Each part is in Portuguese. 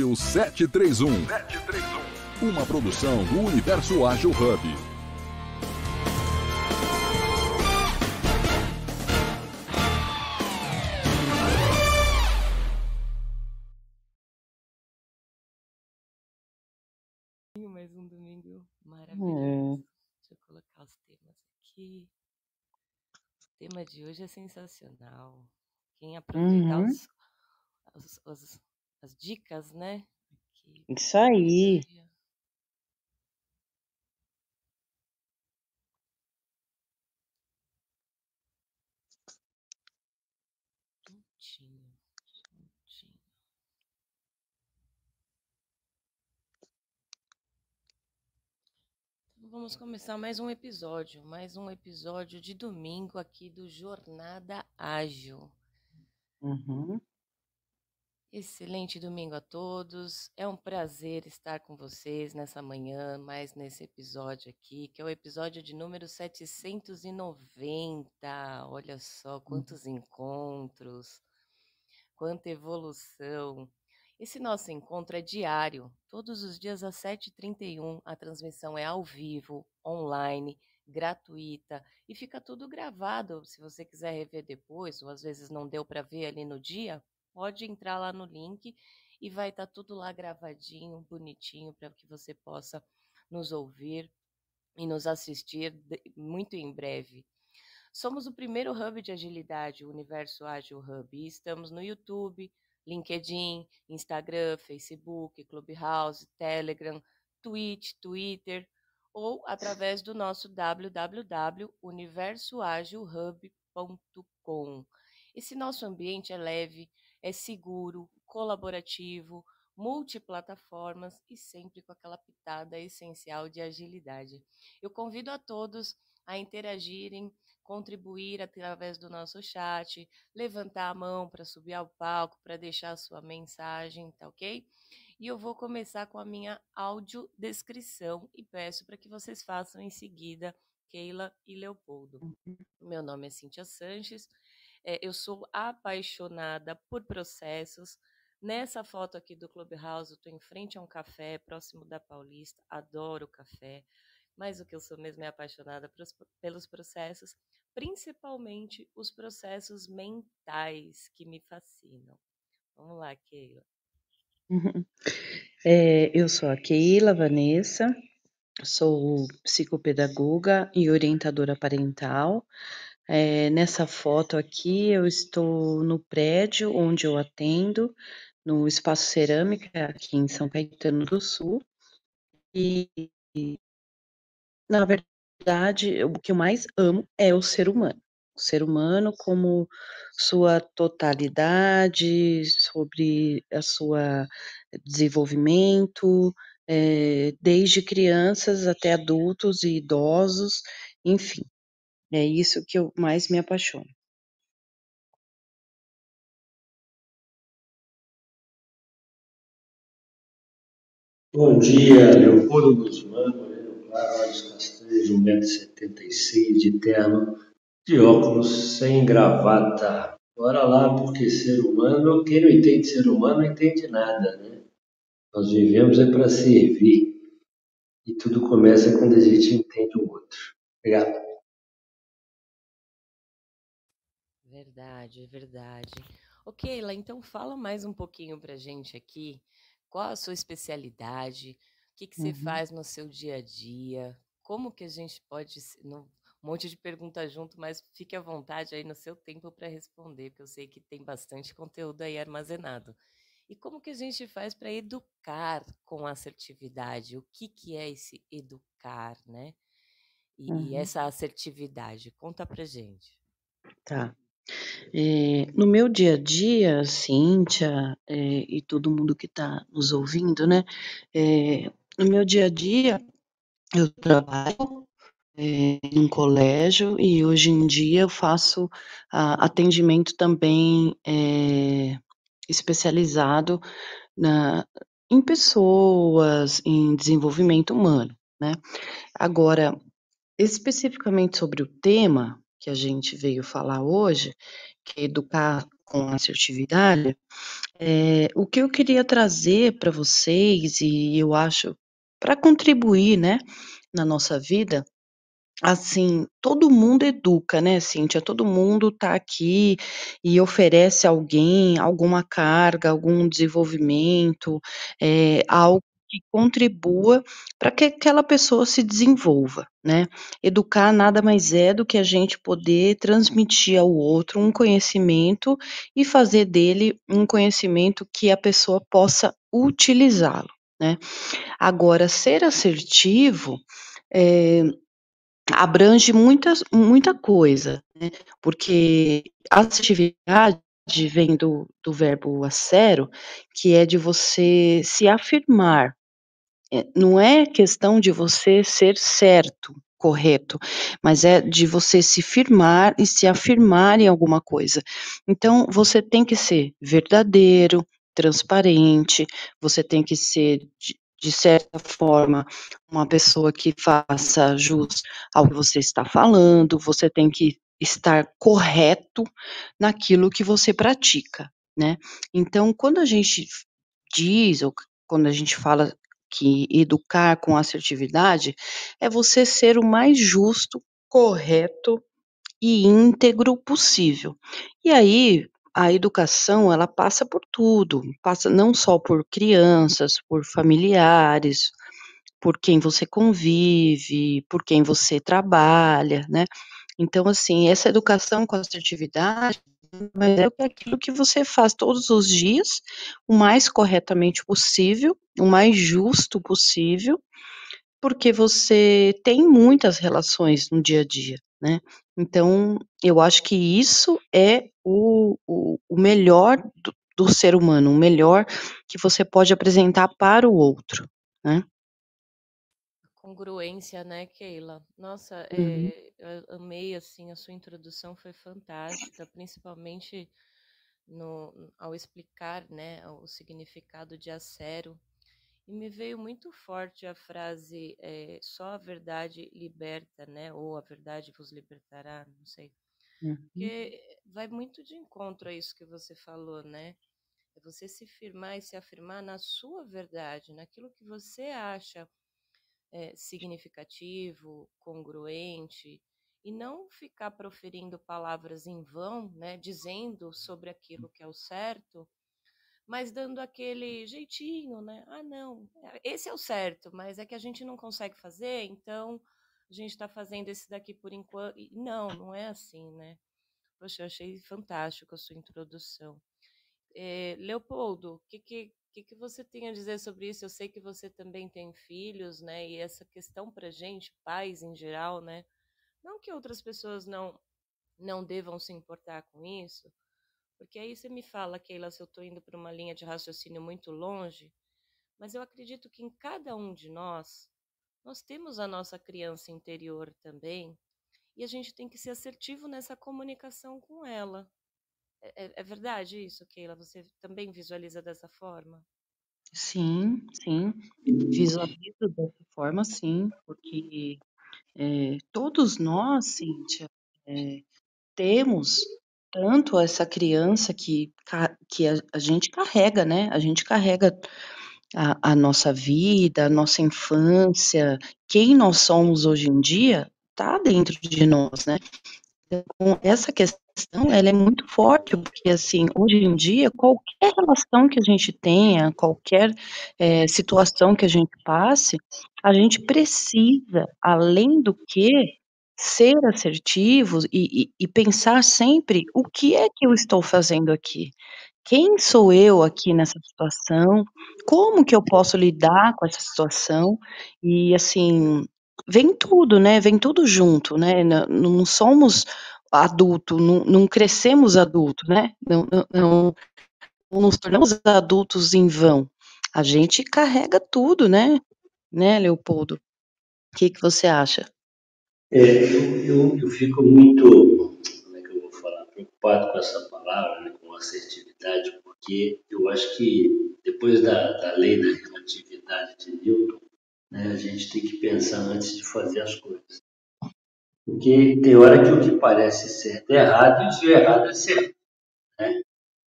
O 731. Uma produção do Universo Ágil Hub. Mais um domingo maravilhoso. Deixa eu colocar os temas aqui. O tema de hoje é sensacional. Quem aproveitar Uhum. os, os- os- as dicas, né? Aqui, Isso aí. Então, vamos começar mais um episódio, mais um episódio de domingo aqui do Jornada Ágil. Uhum. Excelente domingo a todos. É um prazer estar com vocês nessa manhã, mais nesse episódio aqui, que é o episódio de número 790. Olha só quantos encontros, quanta evolução. Esse nosso encontro é diário, todos os dias às 7h31. A transmissão é ao vivo, online, gratuita e fica tudo gravado. Se você quiser rever depois, ou às vezes não deu para ver ali no dia, pode entrar lá no link e vai estar tudo lá gravadinho, bonitinho, para que você possa nos ouvir e nos assistir muito em breve. Somos o primeiro hub de agilidade, o Universo Ágil Hub, e estamos no YouTube, LinkedIn, Instagram, Facebook, Clubhouse, Telegram, Twitch, Twitter ou através do nosso www.universoagilhub.com. Esse nosso ambiente é leve, é seguro, colaborativo, multiplataformas e sempre com aquela pitada essencial de agilidade. Eu convido a todos a interagirem, contribuir através do nosso chat, levantar a mão para subir ao palco, para deixar a sua mensagem, tá ok? E eu vou começar com a minha audiodescrição e peço para que vocês façam em seguida, Keila e Leopoldo. Meu nome é Cíntia Sanches, é, eu sou apaixonada por processos. Nessa foto aqui do Clubhouse, eu estou em frente a um café, próximo da Paulista, adoro café, mas o que eu sou mesmo é apaixonada pros- pelos processos, principalmente os processos mentais que me fascinam. Vamos lá, Keila. É, eu sou a Keila Vanessa, sou psicopedagoga e orientadora parental. É, nessa foto aqui, eu estou no prédio onde eu atendo, no Espaço Cerâmica, aqui em São Caetano do Sul. E, na verdade, o que eu mais amo é o ser humano. O ser humano como sua totalidade, sobre a sua desenvolvimento, eh, desde crianças até adultos e idosos, enfim, é isso que eu mais me apaixono. Bom dia, Leopoldo Guzmán, Moreno Claro, Olhos Castanhos, 1,76m, de terno, de óculos, sem gravata. Bora lá, porque ser humano, quem não entende ser humano não entende nada, né? Nós vivemos é para servir. E tudo começa quando a gente entende o outro. Obrigado. Verdade, verdade. Ok, Keila, então fala mais um pouquinho pra gente aqui. Qual a sua especialidade? O que que você Uhum. faz no seu dia a dia? Como que a gente pode... não- Um monte de perguntas junto, mas fique à vontade aí no seu tempo para responder, porque eu sei que tem bastante conteúdo aí armazenado. E como que a gente faz para educar com assertividade? O que que é esse educar, né? E, e Uhum. essa assertividade? Conta pra gente. Tá. Eh, no meu dia a dia, Cíntia, eh, e todo mundo que está nos ouvindo, né? eh, no meu dia a dia, eu trabalho eh, num colégio e hoje em dia eu faço ah, atendimento também especializado na, em pessoas, em desenvolvimento humano, né? Agora, especificamente sobre o tema que a gente veio falar hoje, que é educar com assertividade, é, o que eu queria trazer para vocês, e eu acho, para contribuir, né, na nossa vida, assim, todo mundo educa, né, Cíntia? Todo mundo tá aqui e oferece alguém alguma carga, algum desenvolvimento, é, algo que contribua para que aquela pessoa se desenvolva, né? Educar nada mais é do que a gente poder transmitir ao outro um conhecimento e fazer dele um conhecimento que a pessoa possa utilizá-lo, né? Agora, ser assertivo é, abrange muitas, muita coisa, né? Porque assertividade vem do, do verbo assero, que é de você se afirmar, não é questão de você ser certo, correto, mas é de você se firmar e se afirmar em alguma coisa. Então, você tem que ser verdadeiro, transparente, você tem que ser, de, de certa forma, uma pessoa que faça jus ao que você está falando, você tem que estar correto naquilo que você pratica, né? Então, quando a gente diz, ou quando a gente fala que educar com assertividade é você ser o mais justo, correto e íntegro possível. E aí, a educação, ela passa por tudo, passa não só por crianças, por familiares, por quem você convive, por quem você trabalha, né? Então, assim, essa educação com assertividade mas é aquilo que você faz todos os dias, o mais corretamente possível, o mais justo possível, porque você tem muitas relações no dia a dia, né? Então, eu acho que isso é o, o, o melhor do, do ser humano, o melhor que você pode apresentar para o outro, né? Congruência, né, Keila? Nossa, Uhum. é, eu amei, assim, a sua introdução foi fantástica, principalmente no, ao explicar, né, o significado de acero. E me veio muito forte a frase é, só a verdade liberta, né? Ou a verdade vos libertará, não sei. Uhum. Porque vai muito de encontro a isso que você falou, né? É você se firmar e se afirmar na sua verdade, naquilo que você acha é, significativo, congruente, e não ficar proferindo palavras em vão, né? Dizendo sobre aquilo que é o certo mas dando aquele jeitinho, né? Ah, não, esse é o certo, mas é que a gente não consegue fazer, então a gente está fazendo esse daqui por enquanto. Não, não é assim, né? Poxa, eu achei fantástico a sua introdução. É, Leopoldo, o que, que, que, que você tem a dizer sobre isso? Eu sei que você também tem filhos, né? E essa questão para gente, pais em geral, né? Não que outras pessoas não não devam se importar com isso, porque aí você me fala, Keila, se eu estou indo para uma linha de raciocínio muito longe, mas eu acredito que em cada um de nós, nós temos a nossa criança interior também, e a gente tem que ser assertivo nessa comunicação com ela. É, é, é verdade isso, Keila? Você também visualiza dessa forma? Sim, sim. Visualizo dessa forma, sim, porque é, todos nós, Cíntia, é, temos tanto essa criança que, que a, a, gente carrega, né? A gente carrega a, a, nossa vida, a nossa infância, quem nós somos hoje em dia, tá dentro de nós, né? Então, essa questão, ela é muito forte, porque, assim, hoje em dia, qualquer relação que a gente tenha, qualquer é, situação que a gente passe, a gente precisa, além do que, ser assertivos e, e, e, pensar sempre o que é que eu estou fazendo aqui. Quem sou eu aqui nessa situação? Como que eu posso lidar com essa situação? E assim, vem tudo, né? Vem tudo junto, né? Não, não somos adulto, não, não, crescemos adulto, né? Não, não, não nos tornamos adultos em vão. A gente carrega tudo, né? Né, Leopoldo? O que, que você acha? É, eu, eu, eu, fico muito, como é que eu vou falar, preocupado com essa palavra, né, com assertividade, porque eu acho que depois da, da lei da relatividade de Newton, né, a gente tem que pensar antes de fazer as coisas. Porque tem hora que o que parece certo é errado e o errado é certo. Né?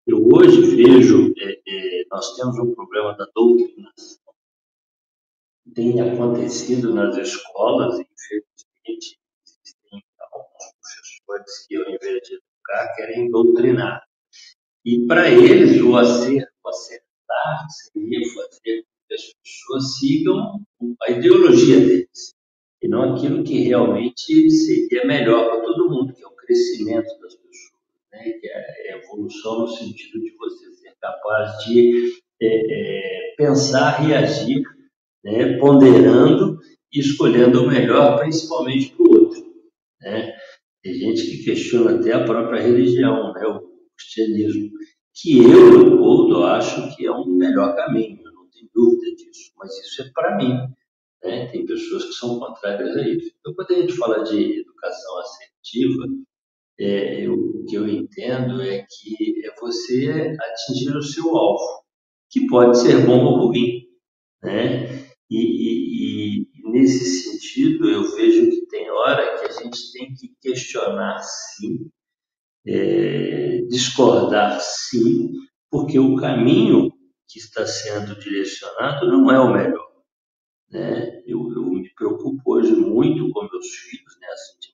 hoje vejo, é, é, nós temos um problema da doutrinação. Tem acontecido nas escolas, infelizmente, existem alguns professores que, ao invés de educar, querem doutrinar. E para eles, o acerto, acertar seria fazer as pessoas sigam a ideologia deles, e não aquilo que realmente seria melhor para todo mundo, que é o crescimento das pessoas, né? que é a evolução no sentido de você ser capaz de é, é, pensar e agir, né? ponderando e escolhendo o melhor, principalmente para o outro. Né? Tem gente que questiona até a própria religião, né? o cristianismo, que eu, Leopoldo, acho que é um melhor caminho, tenho dúvida disso, mas isso é para mim. Né? Tem pessoas que são contrárias a isso. Então, quando a gente fala de educação assertiva, é, eu, o que eu entendo é que é você atingir o seu alvo, que pode ser bom ou ruim. Né? E, e, e, nesse sentido, eu vejo que tem hora que a gente tem que questionar sim, é, discordar sim, porque o caminho que está sendo direcionado não é o melhor. Né? Eu, eu me preocupo hoje muito com meus filhos, né? assim,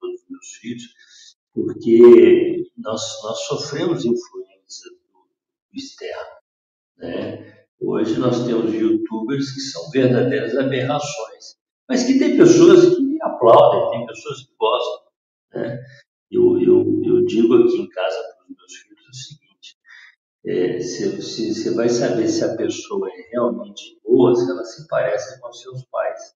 com os meus filhos, porque nós, nós sofremos influência do, externo. Né? Hoje nós temos youtubers que são verdadeiras aberrações, mas que tem pessoas que aplaudem, tem pessoas que gostam. Né? Eu, eu, eu digo aqui em casa para os meus filhos o seguinte: é, você vai saber se a pessoa é realmente boa, se ela se parece com seus pais.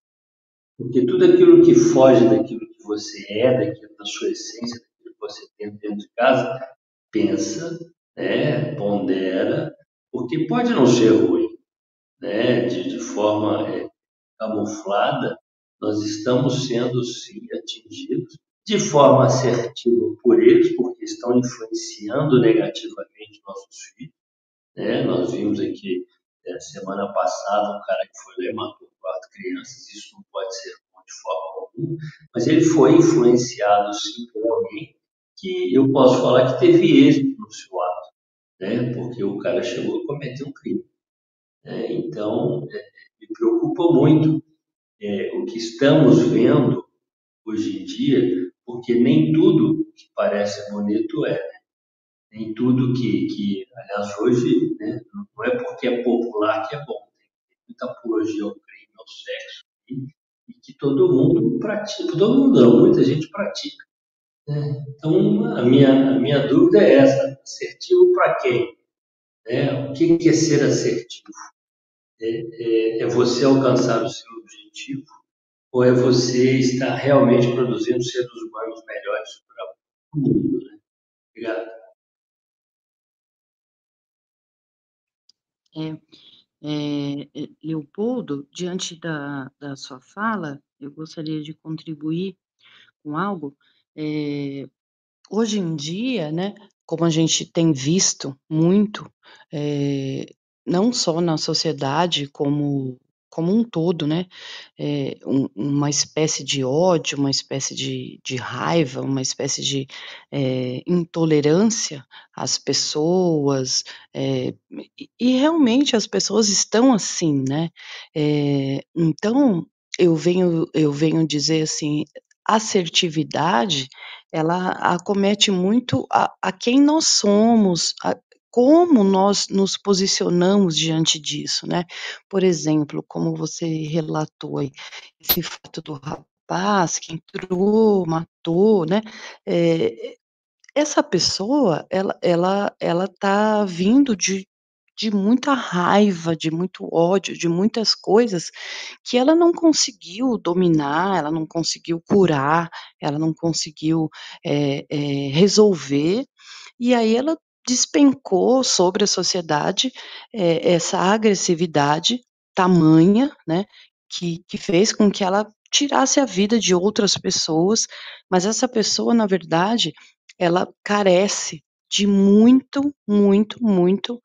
Porque tudo aquilo que foge daquilo que você é, daquilo da sua essência, daquilo que você tem dentro de casa, pensa, né, pondera, porque pode não ser ruim, né, de, de forma é, camuflada, nós estamos sendo sim atingidos de forma assertiva por eles, porque estão influenciando negativamente nossos filhos. Né? Nós vimos aqui é, semana passada um cara que foi lá e matou quatro crianças, isso não pode ser bom de forma alguma, mas ele foi influenciado sim por alguém que eu posso falar que teve êxito no seu ato, né? porque o cara chegou a cometer um crime. É, então, é, me preocupa muito é, o que estamos vendo hoje em dia porque nem tudo que parece bonito é. Né? Nem tudo que, que aliás, hoje, né, não é porque é popular que é bom. Tem muita apologia ao crime, ao sexo, e, que todo mundo pratica. Todo mundo não, muita gente pratica. Né? Então, a minha, a minha dúvida é essa: assertivo para quem? Né? O que é ser assertivo? É, é, é você alcançar o seu objetivo ou é você estar realmente produzindo seres humanos melhores para Né? Obrigado. É, é, é, Leopoldo, diante da, da sua fala, eu gostaria de contribuir com algo. É, hoje em dia, né, como a gente tem visto muito, é, não só na sociedade, como como um todo, né, eh, um uma espécie de ódio, uma espécie de de raiva, uma espécie de, eh, intolerância às pessoas, eh, e realmente as pessoas estão assim, né. Então, eu venho eu venho dizer assim, assertividade, ela acomete muito a a quem nós somos, a como nós nos posicionamos diante disso, né. Por exemplo, como você relatou aí, esse fato do rapaz que entrou, matou, né, eh, essa pessoa, ela ela ela tá vindo de de muita raiva, de muito ódio, de muitas coisas que ela não conseguiu dominar, ela não conseguiu curar, ela não conseguiu, eh eh, resolver, e aí ela despencou sobre a sociedade, eh, essa agressividade tamanha, né, que que fez com que ela tirasse a vida de outras pessoas, mas essa pessoa, na verdade, ela carece de muito, muito, muito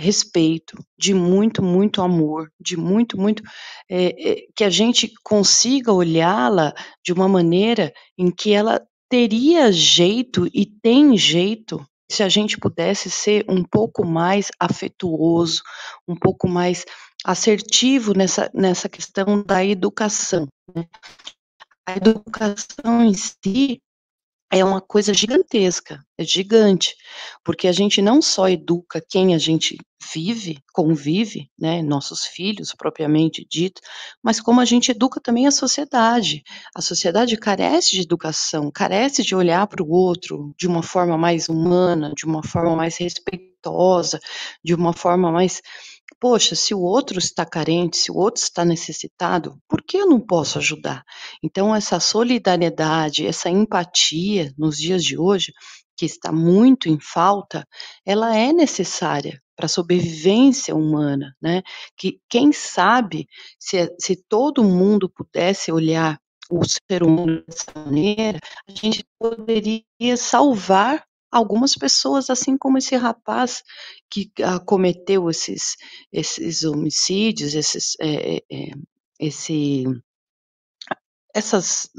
respeito, de muito, muito amor, de muito, muito, eh eh, que a gente consiga olhá-la de uma maneira em que ela teria jeito e tem jeito se a gente pudesse ser um pouco mais afetuoso, um pouco mais assertivo nessa, nessa questão da educação. Né? A educação em si é uma coisa gigantesca, é gigante, porque a gente não só educa quem a gente vive, convive, né, nossos filhos propriamente dito, mas como a gente educa também a sociedade. A sociedade carece de educação, carece de olhar para o outro de uma forma mais humana, de uma forma mais respeitosa, de uma forma mais Poxa, se o outro está carente, se o outro está necessitado, por que eu não posso ajudar? Então, essa solidariedade, essa empatia nos dias de hoje, que está muito em falta, ela é necessária para a sobrevivência humana, né? Que quem sabe se, se todo mundo pudesse olhar o ser humano dessa maneira, a gente poderia salvar algumas pessoas, assim como esse rapaz que ah, cometeu esses, esses homicídios, esses, é, é, esse, essas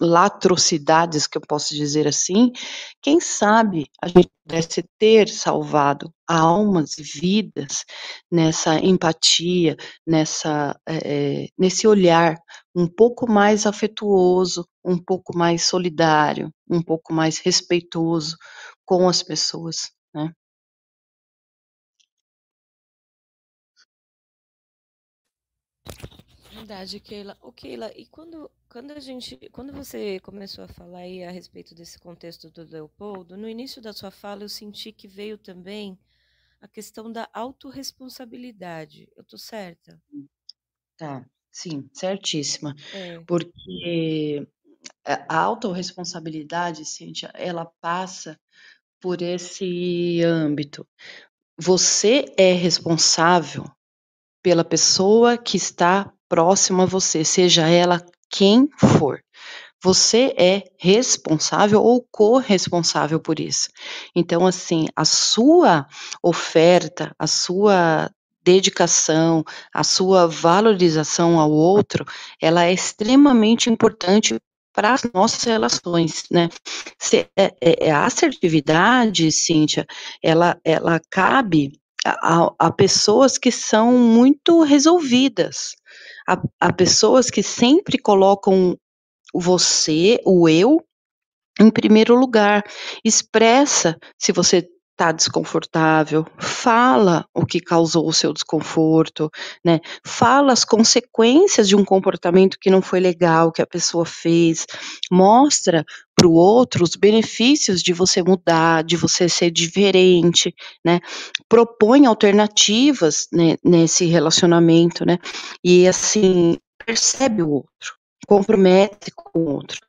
latrocidades, que eu posso dizer assim, quem sabe a gente pudesse ter salvado almas e vidas nessa empatia, nessa, é, nesse olhar um pouco mais afetuoso, um pouco mais solidário, um pouco mais respeitoso com as pessoas, né? Verdade, Keila. O Keila, e quando, quando a gente, quando você começou a falar aí a respeito desse contexto do Leopoldo, no início da sua fala eu senti que veio também a questão da autorresponsabilidade. Eu tô certa? Tá, sim, certíssima. É. Porque a autorresponsabilidade, Cíntia, ela passa por esse âmbito. Você é responsável pela pessoa que está próxima a você, seja ela quem for. Você é responsável ou corresponsável por isso. Então, assim, a sua oferta, a sua dedicação, a sua valorização ao outro, ela é extremamente importante para as nossas relações, né? Se, é, é, é, a assertividade, Cíntia, ela, ela cabe a, a pessoas que são muito resolvidas, a, a pessoas que sempre colocam você, o eu, em primeiro lugar. Expressa se você está desconfortável, fala o que causou o seu desconforto, né? Fala as consequências de um comportamento que não foi legal que a pessoa fez, mostra para o outro os benefícios de você mudar, de você ser diferente, né? Propõe alternativas né, nesse relacionamento, né? E assim percebe o outro, compromete com o outro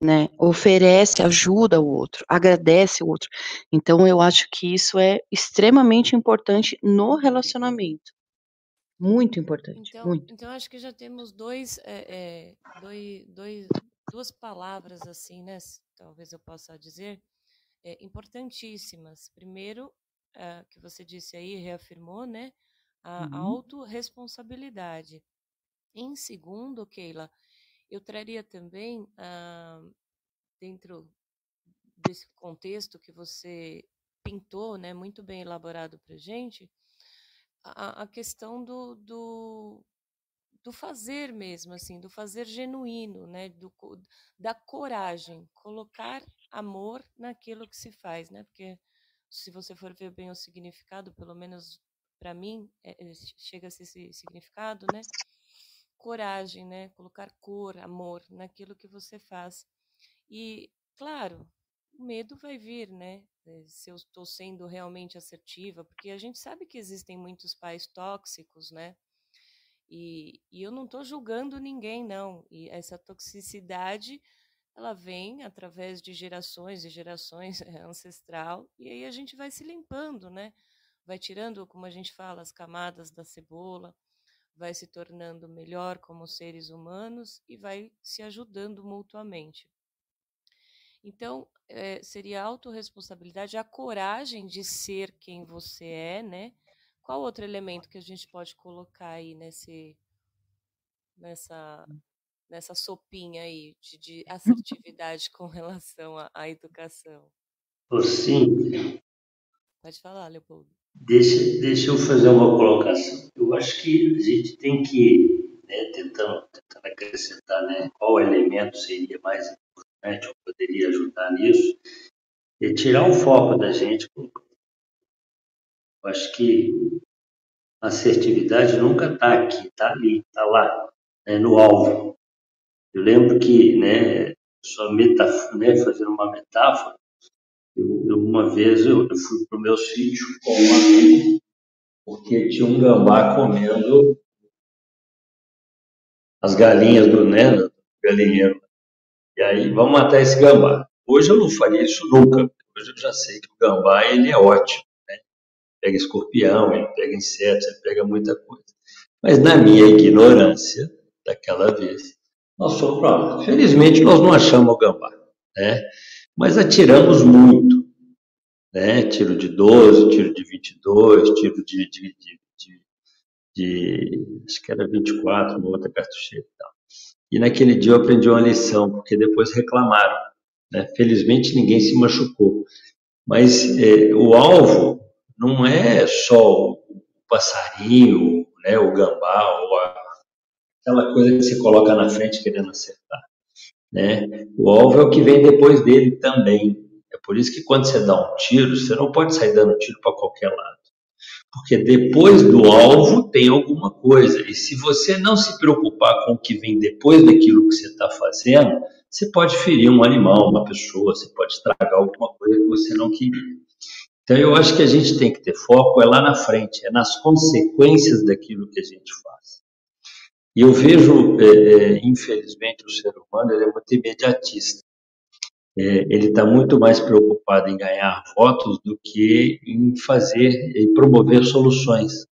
né? Oferece ajuda ao outro, agradece o outro. Então eu acho que isso é extremamente importante no relacionamento. Muito importante. Então, muito. então acho que já temos dois, é, é, dois, dois, duas palavras assim, né? Talvez eu possa dizer, é, importantíssimas. Primeiro, que você disse aí, reafirmou, né? A uhum. autorresponsabilidade. Em segundo, Keila, eu traria também, ah, dentro desse contexto que você pintou, né, muito bem elaborado para gente, a, a questão do, do, do, fazer mesmo, assim, do fazer genuíno, né, do, da coragem, colocar amor naquilo que se faz, né, porque se você for ver bem o significado, pelo menos para mim, é, é, chega a esse significado, né, coragem, né? Colocar cor, amor naquilo que você faz. E, claro, o medo vai vir, né? Eh, se eu estou sendo realmente assertiva, porque a gente sabe que existem muitos pais tóxicos, né? E, e eu não estou julgando ninguém, não. E essa toxicidade, ela vem através de gerações e gerações é ancestral, e aí a gente vai se limpando, né? Vai tirando, como a gente fala, as camadas da cebola, vai se tornando melhor como seres humanos e vai se ajudando mutuamente. Então, é, seria a autorresponsabilidade, a coragem de ser quem você é, né? Qual outro elemento que a gente pode colocar aí nesse, nessa, nessa sopinha aí de, de assertividade com relação à, à educação? Sim, Pode falar, Leopoldo. Deixa, deixa eu fazer uma colocação. Eu acho que a gente tem que, né, tentando, tentando acrescentar né, qual elemento seria mais importante ou poderia ajudar nisso, é tirar o foco da gente. Eu acho que a assertividade nunca está aqui, está ali, está lá, né, no alvo. Eu lembro que, né, só metaf né, fazendo uma metáfora, eu, eu, uma vez eu, eu fui para o meu sítio com um amigo, porque tinha um gambá comendo as galinhas do, do galinheiro. E aí, vamos matar esse gambá. Hoje eu não faria isso nunca. Hoje eu já sei que o gambá ele é ótimo. Né? Pega escorpião, ele pega insetos, ele pega muita coisa. Mas na minha ignorância daquela vez, nós fomos para lá. Felizmente nós não achamos o gambá. Né? mas atiramos muito. Né? Tiro de 12, tiro de 22, tiro de, de, de, de, de acho que era 24, uma outra cartucheira e tal. E naquele dia eu aprendi uma lição, porque depois reclamaram. Né? Felizmente ninguém se machucou. Mas é, o alvo não é só o passarinho, né, o gambá, ou a, aquela coisa que você coloca na frente querendo acertar. Né? O alvo é o que vem depois dele também. É por isso que quando você dá um tiro, você não pode sair dando tiro para qualquer lado. Porque depois do alvo tem alguma coisa. E se você não se preocupar com o que vem depois daquilo que você está fazendo, você pode ferir um animal, uma pessoa, você pode estragar alguma coisa que você não queria. Então eu acho que a gente tem que ter foco é lá na frente, é nas consequências daquilo que a gente faz. E eu vejo, é, é, infelizmente, o ser humano ele é muito imediatista. É, ele está muito mais preocupado em ganhar votos do que em fazer e promover soluções.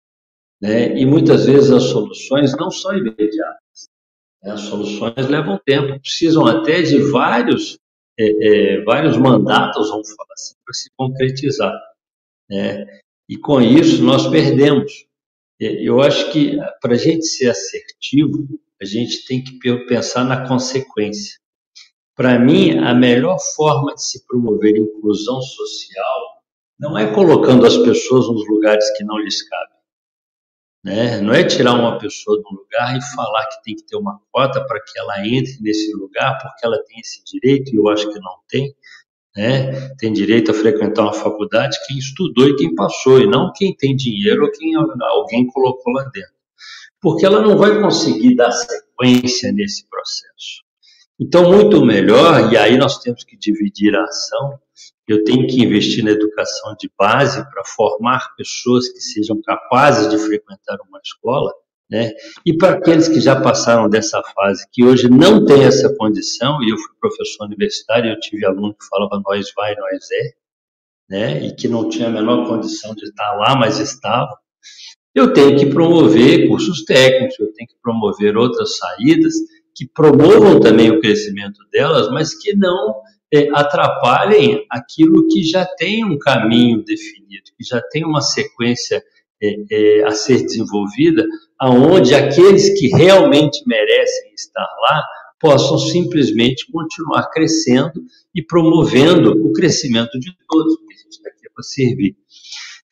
Né? E muitas vezes as soluções não são imediatas. Né? As soluções levam tempo, precisam até de vários, é, é, vários mandatos, vamos falar assim, para se concretizar. Né? E com isso nós perdemos. É, eu acho que para a gente ser assertivo, a gente tem que pensar na consequência. Para mim, a melhor forma de se promover inclusão social não é colocando as pessoas nos lugares que não lhes cabem. Né? Não é tirar uma pessoa de um lugar e falar que tem que ter uma cota para que ela entre nesse lugar porque ela tem esse direito e eu acho que não tem né? Tem direito a frequentar uma faculdade quem estudou e quem passou, e não quem tem dinheiro ou quem alguém colocou lá dentro. Porque ela não vai conseguir dar sequência nesse processo. Então, muito melhor, e aí nós temos que dividir a ação, eu tenho que investir na educação de base para formar pessoas que sejam capazes de frequentar uma escola, né? E para aqueles que já passaram dessa fase, que hoje não tem essa condição, e eu fui professor universitário, eu tive aluno que falava nós vai, nós é, né? e que não tinha a menor condição de estar lá, mas estava, eu tenho que promover cursos técnicos, eu tenho que promover outras saídas que promovam também o crescimento delas, mas que não é, atrapalhem aquilo que já tem um caminho definido, que já tem uma sequência é, é, a ser desenvolvida, aonde aqueles que realmente merecem estar lá possam simplesmente continuar crescendo e promovendo o crescimento de todos, porque a gente está aqui para servir.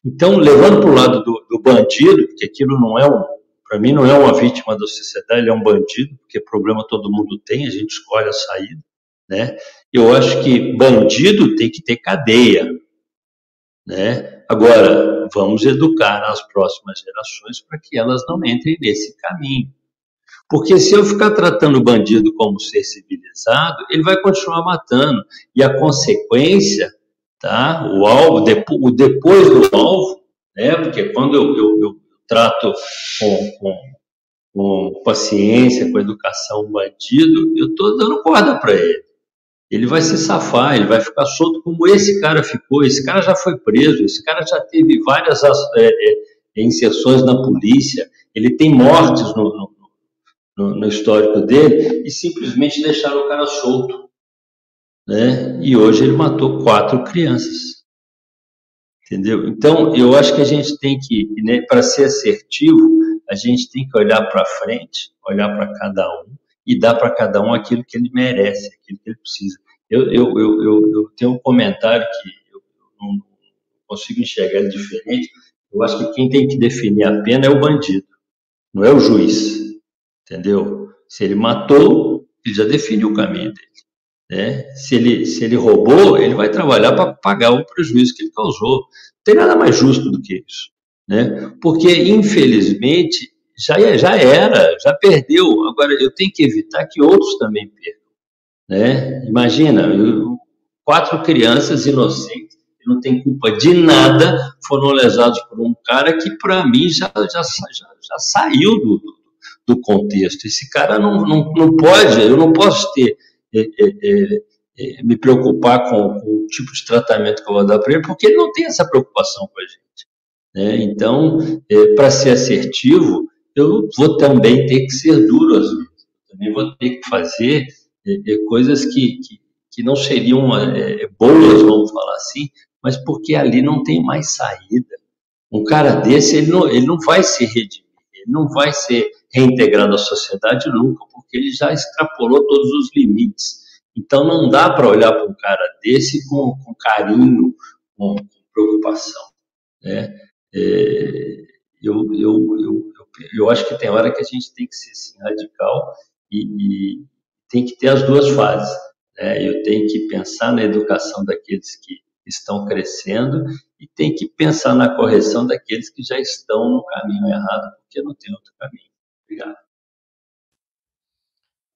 Então, levando para o lado do, do, bandido, porque aquilo não é um, para mim não é uma vítima da sociedade, ele é um bandido, porque problema todo mundo tem, a gente escolhe a saída, né? Eu acho que bandido tem que ter cadeia, né? Agora, vamos educar as próximas gerações para que elas não entrem nesse caminho. Porque se eu ficar tratando o bandido como ser civilizado, ele vai continuar matando. E a consequência, tá? o alvo, o depois do alvo, né? porque quando eu, eu, eu trato com, com, com paciência, com educação o bandido, eu estou dando corda para ele ele vai se safar, ele vai ficar solto como esse cara ficou. Esse cara já foi preso, esse cara já teve várias é, é, inserções na polícia, ele tem mortes no, no, no, histórico dele e simplesmente deixaram o cara solto. Né? E hoje ele matou quatro crianças. Entendeu? Então, eu acho que a gente tem que, né, para ser assertivo, a gente tem que olhar para frente, olhar para cada um e dar para cada um aquilo que ele merece, aquilo que ele precisa. Eu, eu, eu, eu, tenho um comentário que eu, no consigo enxergar ele diferente. Eu acho que quem tem que definir a pena é o bandido, não é o juiz, entendeu? Se ele matou, ele já definiu o caminho dele. Né? Se, ele, se ele roubou, ele vai trabalhar para pagar o prejuízo que ele causou. Não tem nada mais justo do que isso. Né? Porque, infelizmente, já, é, já era, já perdeu. Agora, eu tenho que evitar que outros também percam. Né? Imagina, eu, quatro crianças inocentes, que não tem culpa de nada, foram lesados por um cara que, para mim, já, já, já, já saiu do, do contexto. Esse cara não, não, não pode, eu não posso ter me preocupar com, com, o tipo de tratamento que eu vou dar para ele, porque ele não tem essa preocupação com a gente. Né? Então, para ser assertivo, eu vou também ter que ser duro às vezes. Também vou ter que fazer coisas que, que, que, não seriam boas, vamos falar assim, mas porque ali não tem mais saída. Um cara desse, ele não, ele não vai se redimir, ele não vai ser reintegrado à sociedade nunca, porque ele já extrapolou todos os limites. Então não dá para olhar para um cara desse com, com carinho, com, com preocupação. Né? É, eu, eu, eu, eu, acho que tem hora que a gente tem que ser assim, radical e, e tem que ter as duas fases. Né? Eu tenho que pensar na educação daqueles que estão crescendo e tem que pensar na correção daqueles que já estão no caminho errado, porque não tem outro caminho. Obrigado.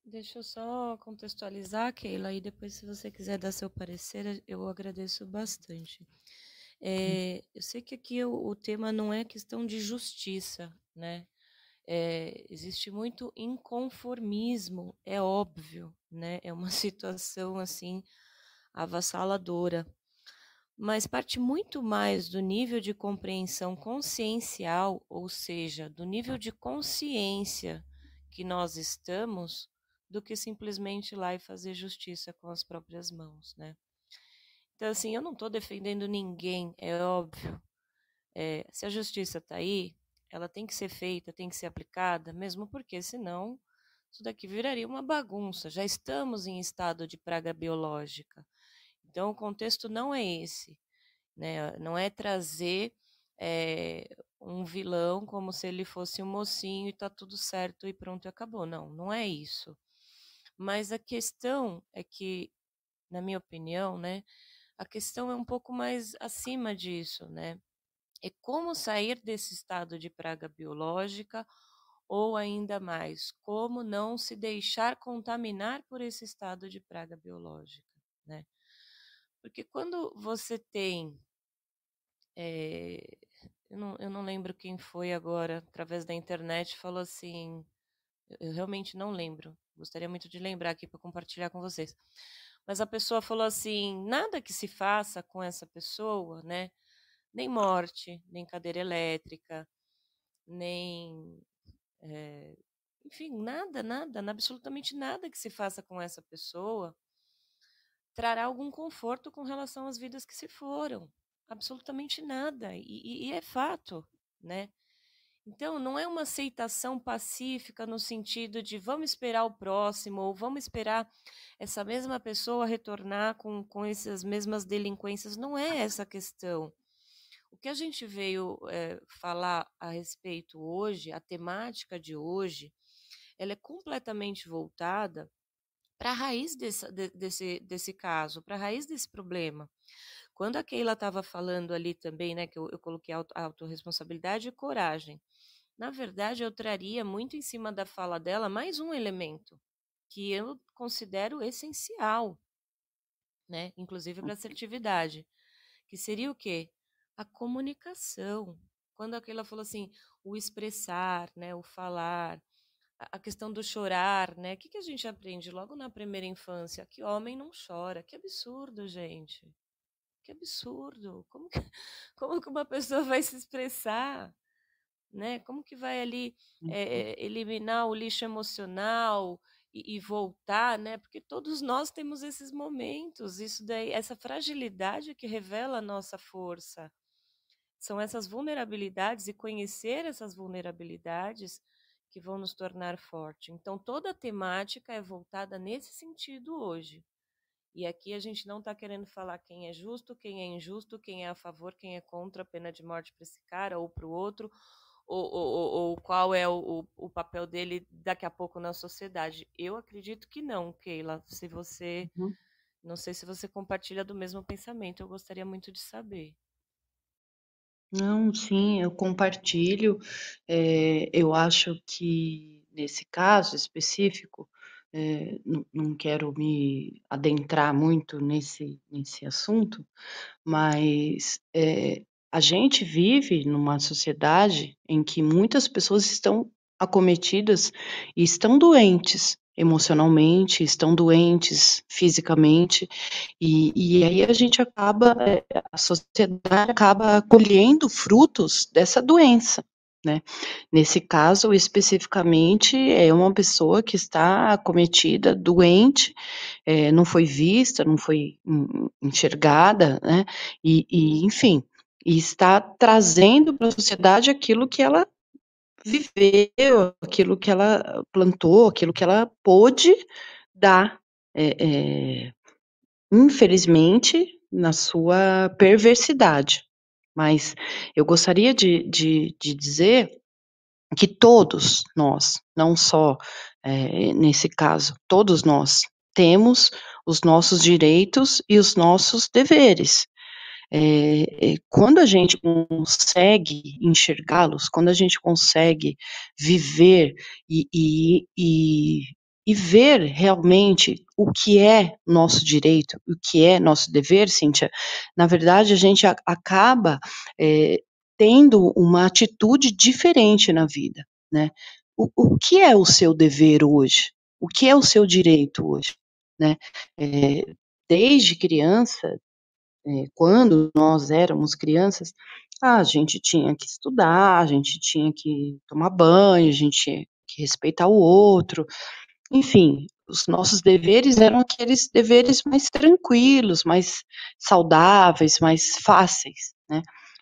Deixa eu só contextualizar, Keila, e depois, se você quiser dar seu parecer, eu agradeço bastante. É, eu sei que aqui o, o, tema não é questão de justiça, né? É, existe muito inconformismo, é óbvio, né? É uma situação assim avassaladora mas parte muito mais do nível de compreensão consciencial, ou seja, do nível de consciência que nós estamos, do que simplesmente ir lá e fazer justiça com as próprias mãos, né? Então, assim, eu não estou defendendo ninguém, é óbvio. É, se a justiça está aí, ela tem que ser feita, tem que ser aplicada, mesmo porque senão isso daqui viraria uma bagunça. Já estamos em estado de praga biológica. Então, o contexto não é esse, né? Não é trazer é, um vilão como se ele fosse um mocinho e tá tudo certo e pronto e acabou. Não, não é isso. Mas a questão é que, na minha opinião, né, a questão é um pouco mais acima disso, né? É como sair desse estado de praga biológica ou ainda mais, como não se deixar contaminar por esse estado de praga biológica, né? Porque quando você tem. É, eu, não, eu não lembro quem foi agora, através da internet, falou assim. Eu realmente não lembro. Gostaria muito de lembrar aqui para compartilhar com vocês. Mas a pessoa falou assim: nada que se faça com essa pessoa, né? Nem morte, nem cadeira elétrica, nem. É, enfim, nada, nada, absolutamente nada que se faça com essa pessoa trará algum conforto com relação às vidas que se foram. Absolutamente nada. E, e é fato, né? Então, não é uma aceitação pacífica no sentido de vamos esperar o próximo, ou vamos esperar essa mesma pessoa retornar com, com essas mesmas delinquências. Não é essa a questão. O que a gente veio é, falar a respeito hoje, a temática de hoje, ela é completamente voltada para a raiz desse, desse, desse caso, para a raiz desse problema. Quando a Keila estava falando ali também, né, que eu, eu coloquei auto, autorresponsabilidade e coragem, na verdade eu traria muito em cima da fala dela mais um elemento que eu considero essencial, né, inclusive para assertividade, que seria o quê? A comunicação. Quando a Keila falou assim, o expressar, né, o falar, a questão do chorar, né? O que, que a gente aprende logo na primeira infância? Que homem não chora. Que absurdo, gente. Que absurdo. Como que, como que uma pessoa vai se expressar? Né? Como que vai ali é, eliminar o lixo emocional e, e, voltar, né? Porque todos nós temos esses momentos, isso daí, essa fragilidade que revela a nossa força. São essas vulnerabilidades e conhecer essas vulnerabilidades que vão nos tornar forte. Então, toda a temática é voltada nesse sentido hoje. E aqui a gente não está querendo falar quem é justo, quem é injusto, quem é a favor, quem é contra a pena de morte para esse cara ou para o outro, ou, ou, ou, qual é o, o, papel dele daqui a pouco na sociedade. Eu acredito que não, Keila. Se você. Uhum. Não sei se você compartilha do mesmo pensamento, eu gostaria muito de saber. Não, sim, eu compartilho. É, eu acho que nesse caso específico, é, não, quero me adentrar muito nesse, nesse assunto, mas é, a gente vive numa sociedade em que muitas pessoas estão acometidas e estão doentes emocionalmente, estão doentes fisicamente, e, e aí a gente acaba, é, a sociedade acaba colhendo frutos dessa doença. Né? Nesse caso, especificamente, é uma pessoa que está acometida, doente, é, não foi vista, não foi enxergada, né? E, e enfim, e está trazendo para a sociedade aquilo que ela viveu, aquilo que ela plantou, aquilo que ela pôde dar, é, é, infelizmente, na sua perversidade. Mas eu gostaria de, de, de dizer que todos nós, não só é, nesse caso, todos nós temos os nossos direitos e os nossos deveres. É, quando a gente consegue enxergá-los, quando a gente consegue viver e, e, e, e, ver realmente o que é nosso direito, o que é nosso dever, Cíntia, na verdade a gente a, acaba é, tendo uma atitude diferente na vida, né? O, o que é o seu dever hoje? O que é o seu direito hoje? Né? É, desde criança, é, quando nós éramos crianças, a gente tinha que estudar, a gente tinha que tomar banho, a gente tinha que respeitar o outro, enfim, os nossos deveres eram aqueles deveres mais tranquilos, mais saudáveis, mais fáceis, né?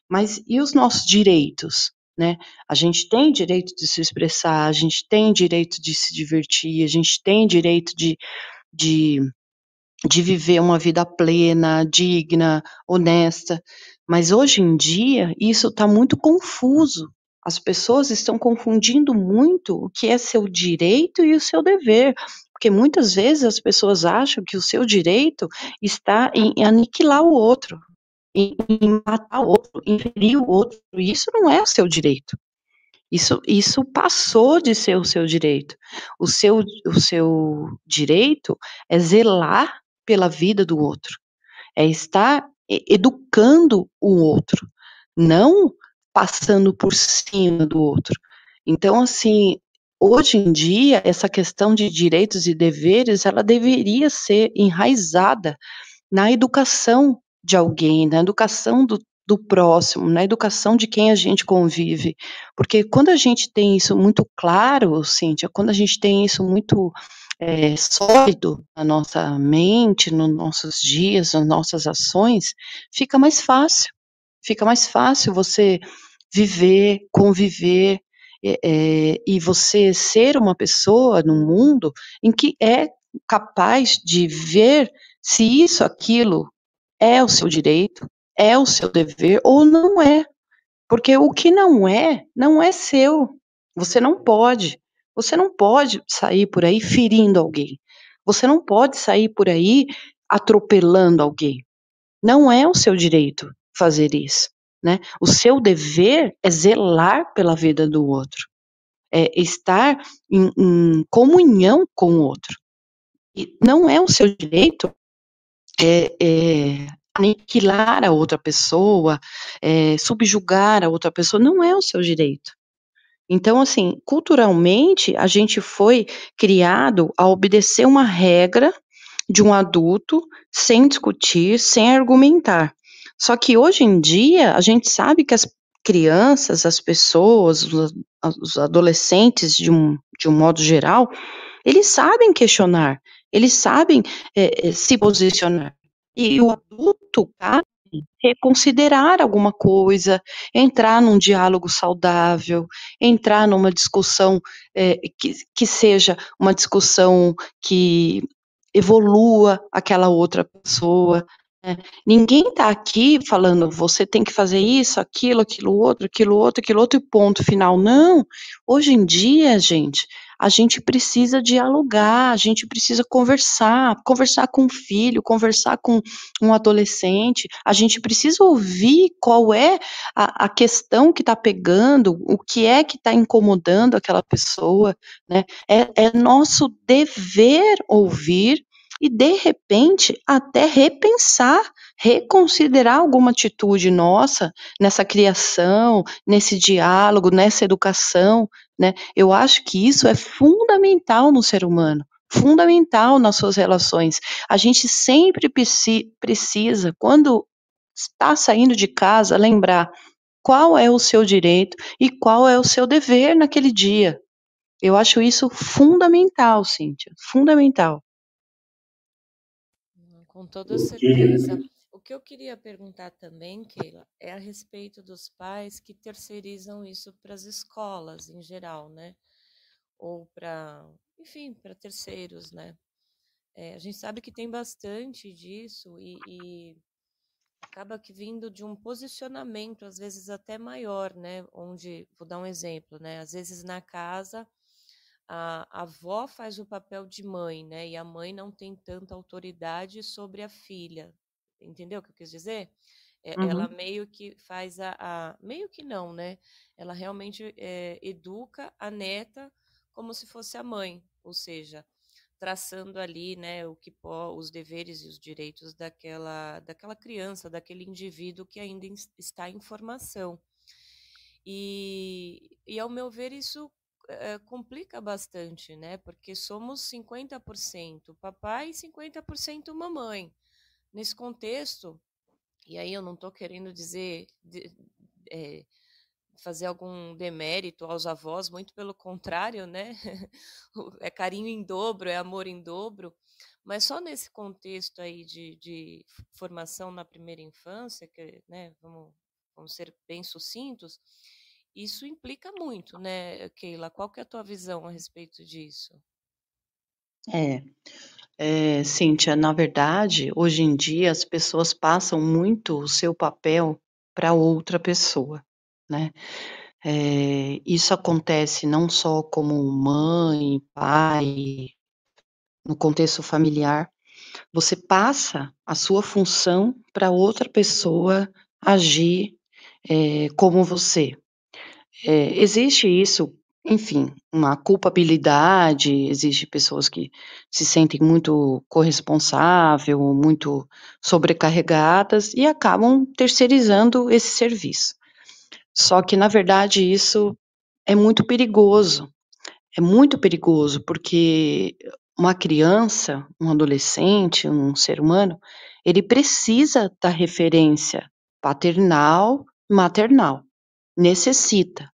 Mas e os nossos direitos, né? A gente tem direito de se expressar, a gente tem direito de se divertir, a gente tem direito de, de de viver uma vida plena, digna, honesta. Mas hoje em dia, isso está muito confuso. As pessoas estão confundindo muito o que é seu direito e o seu dever. Porque muitas vezes as pessoas acham que o seu direito está em aniquilar o outro, em, matar o outro, em ferir o outro. Isso não é o seu direito. Isso, isso passou de ser o seu direito. O seu, o seu direito é zelar pela vida do outro, é estar educando o outro, não passando por cima do outro. Então, assim, hoje em dia, essa questão de direitos e deveres, ela deveria ser enraizada na educação de alguém, na educação do, do próximo, na educação de quem a gente convive. Porque quando a gente tem isso muito claro, Cíntia, quando a gente tem isso muito é, sólido na nossa mente, nos nossos dias, nas nossas ações, fica mais fácil. Fica mais fácil você viver, conviver é, e você ser uma pessoa no mundo em que é capaz de ver se isso, aquilo é o seu direito, é o seu dever ou não é. Porque o que não é, não é seu. Você não pode. Você não pode sair por aí ferindo alguém. Você não pode sair por aí atropelando alguém. Não é o seu direito fazer isso, né? O seu dever é zelar pela vida do outro, é estar em, em comunhão com o outro. E não é o seu direito é, é, aniquilar a outra pessoa, é, subjugar a outra pessoa. Não é o seu direito. Então, assim, culturalmente, a gente foi criado a obedecer uma regra de um adulto sem discutir, sem argumentar. Só que hoje em dia, a gente sabe que as crianças, as pessoas, os adolescentes, de um, de um modo geral, eles sabem questionar, eles sabem é, se posicionar. E o adulto cabe reconsiderar alguma coisa, entrar num diálogo saudável, entrar numa discussão é, que, que seja uma discussão que evolua aquela outra pessoa. Né? Ninguém está aqui falando você tem que fazer isso, aquilo, aquilo outro, aquilo outro, aquilo outro e ponto final. Não. Hoje em dia, gente, a gente precisa dialogar, a gente precisa conversar, conversar com o filho, conversar com um adolescente, a gente precisa ouvir qual é a, a questão que está pegando, o que é que está incomodando aquela pessoa, né? É, é nosso dever ouvir e de repente até repensar, reconsiderar alguma atitude nossa nessa criação, nesse diálogo, nessa educação, né? Eu acho que isso é fundamental no ser humano, fundamental nas suas relações. A gente sempre precisa, quando está saindo de casa, lembrar qual é o seu direito e qual é o seu dever naquele dia. Eu acho isso fundamental, Cíntia, fundamental. Com toda certeza. O que eu queria perguntar também, Keila, é a respeito dos pais que terceirizam isso para as escolas em geral, né? Ou para, enfim, para terceiros, né? É, a gente sabe que tem bastante disso e, e acaba que vindo de um posicionamento, às vezes até maior, né? Onde, vou dar um exemplo, né? Às vezes na casa a, avó faz o papel de mãe, né? E a mãe não tem tanta autoridade sobre a filha. Entendeu o que eu quis dizer? É, uhum. Ela meio que faz a, a, Meio que não, né? Ela realmente é, educa a neta como se fosse a mãe, ou seja, traçando ali, né, o que os deveres e os direitos daquela, daquela criança, daquele indivíduo que ainda está em formação. E, e ao meu ver, isso é, complica bastante, né? Porque somos 50% papai e 50% mamãe. Nesse contexto, e aí eu não estou querendo dizer de, é, fazer algum demérito aos avós, muito pelo contrário, né? é carinho em dobro, é amor em dobro. Mas só nesse contexto aí de, de formação na primeira infância, que, né, vamos, vamos ser bem sucintos, isso implica muito, né, Keila? Qual que é a tua visão a respeito disso? É, é, Cíntia, na verdade, hoje em dia as pessoas passam muito o seu papel para outra pessoa, né? É, isso acontece não só como mãe, pai, no contexto familiar, você passa a sua função para outra pessoa agir é, como você, é, existe isso, enfim, uma culpabilidade, existe pessoas que se sentem muito corresponsável, muito sobrecarregadas e acabam terceirizando esse serviço. Só que, na verdade, isso é muito perigoso. É muito perigoso, porque uma criança, um adolescente, um ser humano, ele precisa da referência paternal, maternal necessita.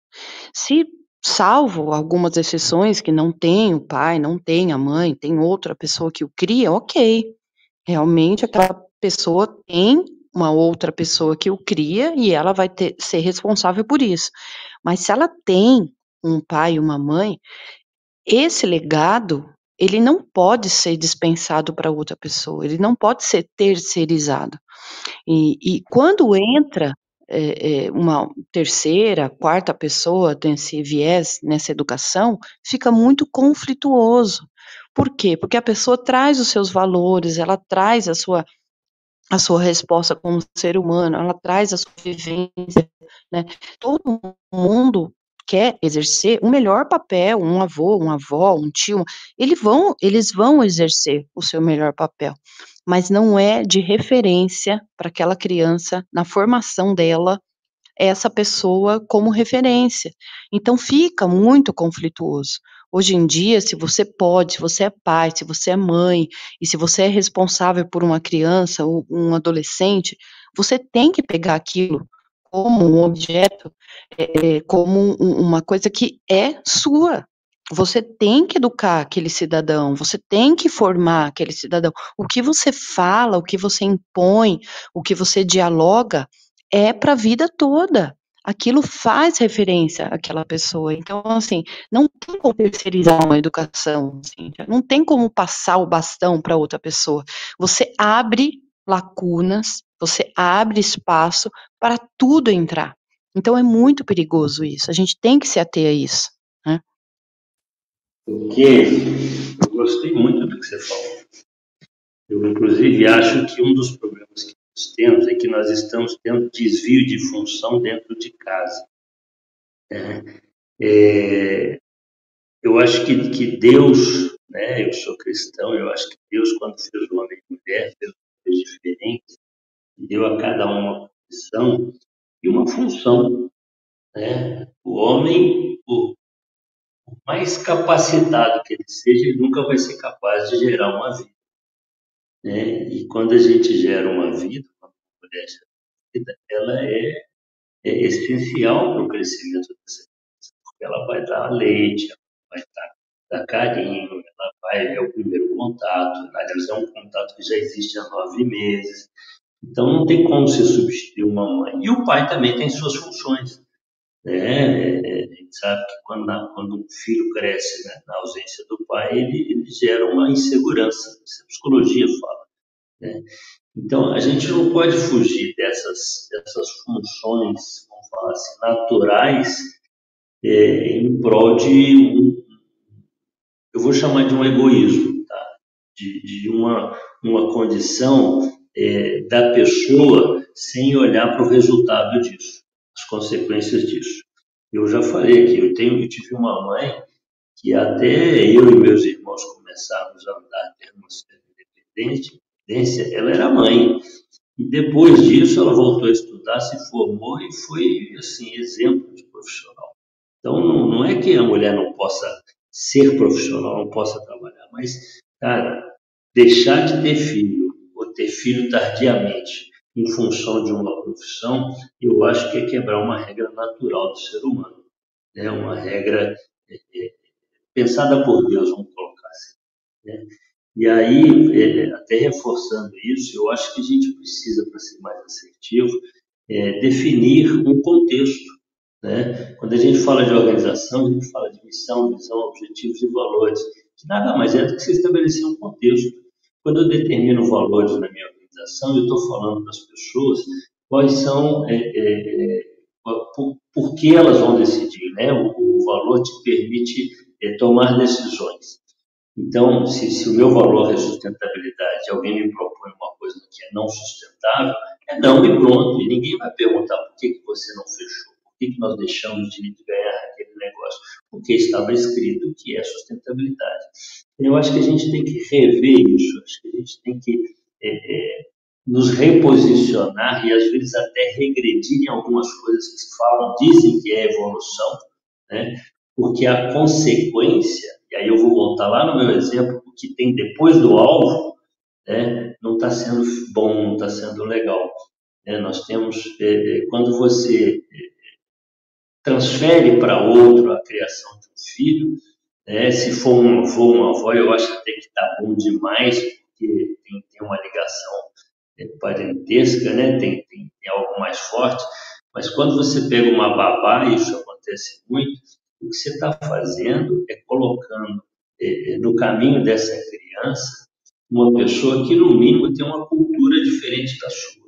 Se, salvo algumas exceções que não tem o pai, não tem a mãe, tem outra pessoa que o cria, ok. Realmente aquela pessoa tem uma outra pessoa que o cria e ela vai ter, ser responsável por isso. Mas se ela tem um pai e uma mãe, esse legado ele não pode ser dispensado para outra pessoa, ele não pode ser terceirizado. E, e quando entra é, é, uma terceira, quarta pessoa nesse viés, nessa educação, fica muito conflituoso. Por quê? Porque a pessoa traz os seus valores, ela traz a sua a sua resposta como ser humano, ela traz a sua vivência, né? Todo mundo quer exercer o melhor papel, um avô, uma avó, um tio, eles vão, eles vão exercer o seu melhor papel mas não é de referência para aquela criança na formação dela essa pessoa como referência. Então fica muito conflituoso. Hoje em dia, se você pode, se você é pai, se você é mãe, e se você é responsável por uma criança ou um adolescente, você tem que pegar aquilo como um objeto, é, como um, uma coisa que é sua, você tem que educar aquele cidadão, você tem que formar aquele cidadão. O que você fala, o que você impõe, o que você dialoga é para a vida toda. aquilo faz referência àquela pessoa. Então, assim, não tem como terceirizar uma educação, assim, não tem como passar o bastão para outra pessoa. Você abre lacunas, você abre espaço para tudo entrar. Então é muito perigoso isso. A gente tem que se ater a isso. Né? Porque eu gostei muito do que você falou. Eu, inclusive, acho que um dos problemas que nós temos é que nós estamos tendo desvio de função dentro de casa. É, é, eu acho que, que Deus, né, eu sou cristão, eu acho que Deus, quando fez o homem e mulher, fez coisas diferentes, deu a cada um uma posição e uma função. Né? O homem, o, o mais capacitado que ele seja, ele nunca vai ser capaz de gerar uma vida. Né? E quando a gente gera uma vida, uma mulher vida, ela é, é essencial para o crescimento dessa criança, porque ela vai dar leite, ela vai dar, dar carinho, ela vai é o primeiro contato, aliás, é um contato que já existe há nove meses. Então não tem como se substituir uma mãe. E o pai também tem suas funções. Né? É, a gente sabe que quando, quando um filho cresce né, na ausência do pai, ele, ele gera uma insegurança. Isso a psicologia fala. Né? Então, a gente não pode fugir dessas, dessas funções, vamos falar assim, naturais, é, em prol de um, eu vou chamar de um egoísmo, tá? de, de uma, uma condição é, da pessoa sem olhar para o resultado disso, as consequências disso. Eu já falei aqui, eu, tenho, eu tive uma mãe que até eu e meus irmãos começarmos a andar independência, independência, ela era mãe. E depois disso ela voltou a estudar, se formou e foi assim exemplo de profissional. Então não, não é que a mulher não possa ser profissional, não possa trabalhar, mas cara, deixar de ter filho ter filho tardiamente em função de uma profissão, eu acho que é quebrar uma regra natural do ser humano, né? Uma regra é, é, pensada por Deus, vamos colocar assim. Né? E aí, é, até reforçando isso, eu acho que a gente precisa, para ser mais assertivo, é, definir um contexto. Né? Quando a gente fala de organização, a gente fala de missão, visão, objetivos e valores, que nada mais é do que se estabelecer um contexto. Quando eu determino valores na minha organização, eu estou falando para as pessoas quais são, é, é, é, por, por, que elas vão decidir. Né? O, o valor te permite é, tomar decisões. Então, se, se, o meu valor é sustentabilidade alguém me propõe uma coisa que é não sustentável, é não e pronto. E ninguém vai perguntar por que, que você não fechou, que, que nós deixamos de ganhar aquele negócio, porque estava escrito que é sustentabilidade. Eu acho que a gente tem que rever isso, acho que a gente tem que é, é, nos reposicionar e às vezes até regredir em algumas coisas que se falam, dizem que é evolução, né? porque a consequência e aí eu vou voltar lá no meu exemplo, o que tem depois do alvo, né, não está sendo bom, não está sendo legal. É, nós temos, é, é quando você é, transfere para outro a criação de um filho, né, se for um avô, uma avó, eu acho até que está bom demais, porque tem, tem uma ligação é, parentesca, né, tem, tem, tem algo mais forte, mas quando você pega uma babá, isso acontece muito, o que você está fazendo é colocando é, é, no caminho dessa criança uma pessoa que, no mínimo, tem uma cultura diferente da sua,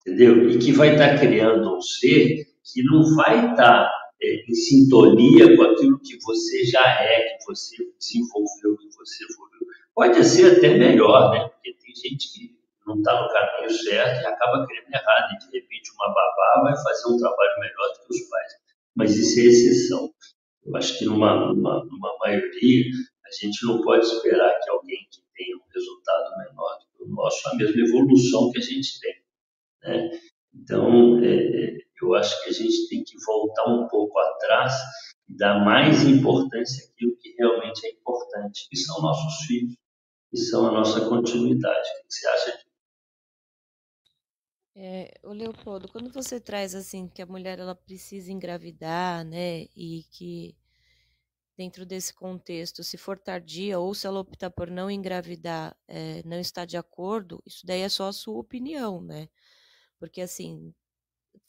entendeu? E que vai estar tá criando um ser que não vai estar tá, é, em sintonia com aquilo que você já é, que você desenvolveu, que você evoluiu. Pode ser até melhor, né? Porque tem gente que não está no caminho certo e acaba querendo errado. E, de repente, uma babá vai fazer um trabalho melhor do que os pais mas isso é exceção. Eu acho que numa, numa, numa maioria, a gente não pode esperar que alguém que tenha um resultado menor do que o nosso, a mesma evolução que a gente tem. Né? Então, é, é, eu acho que a gente tem que voltar um pouco atrás e dar mais importância àquilo que realmente é importante, que são nossos filhos, que são a nossa continuidade. O que você acha disso? É, o Leopoldo, quando você traz assim que a mulher ela precisa engravidar, né, e que dentro desse contexto, se for tardia ou se ela optar por não engravidar, é, não está de acordo, isso daí é só a sua opinião, né? Porque assim,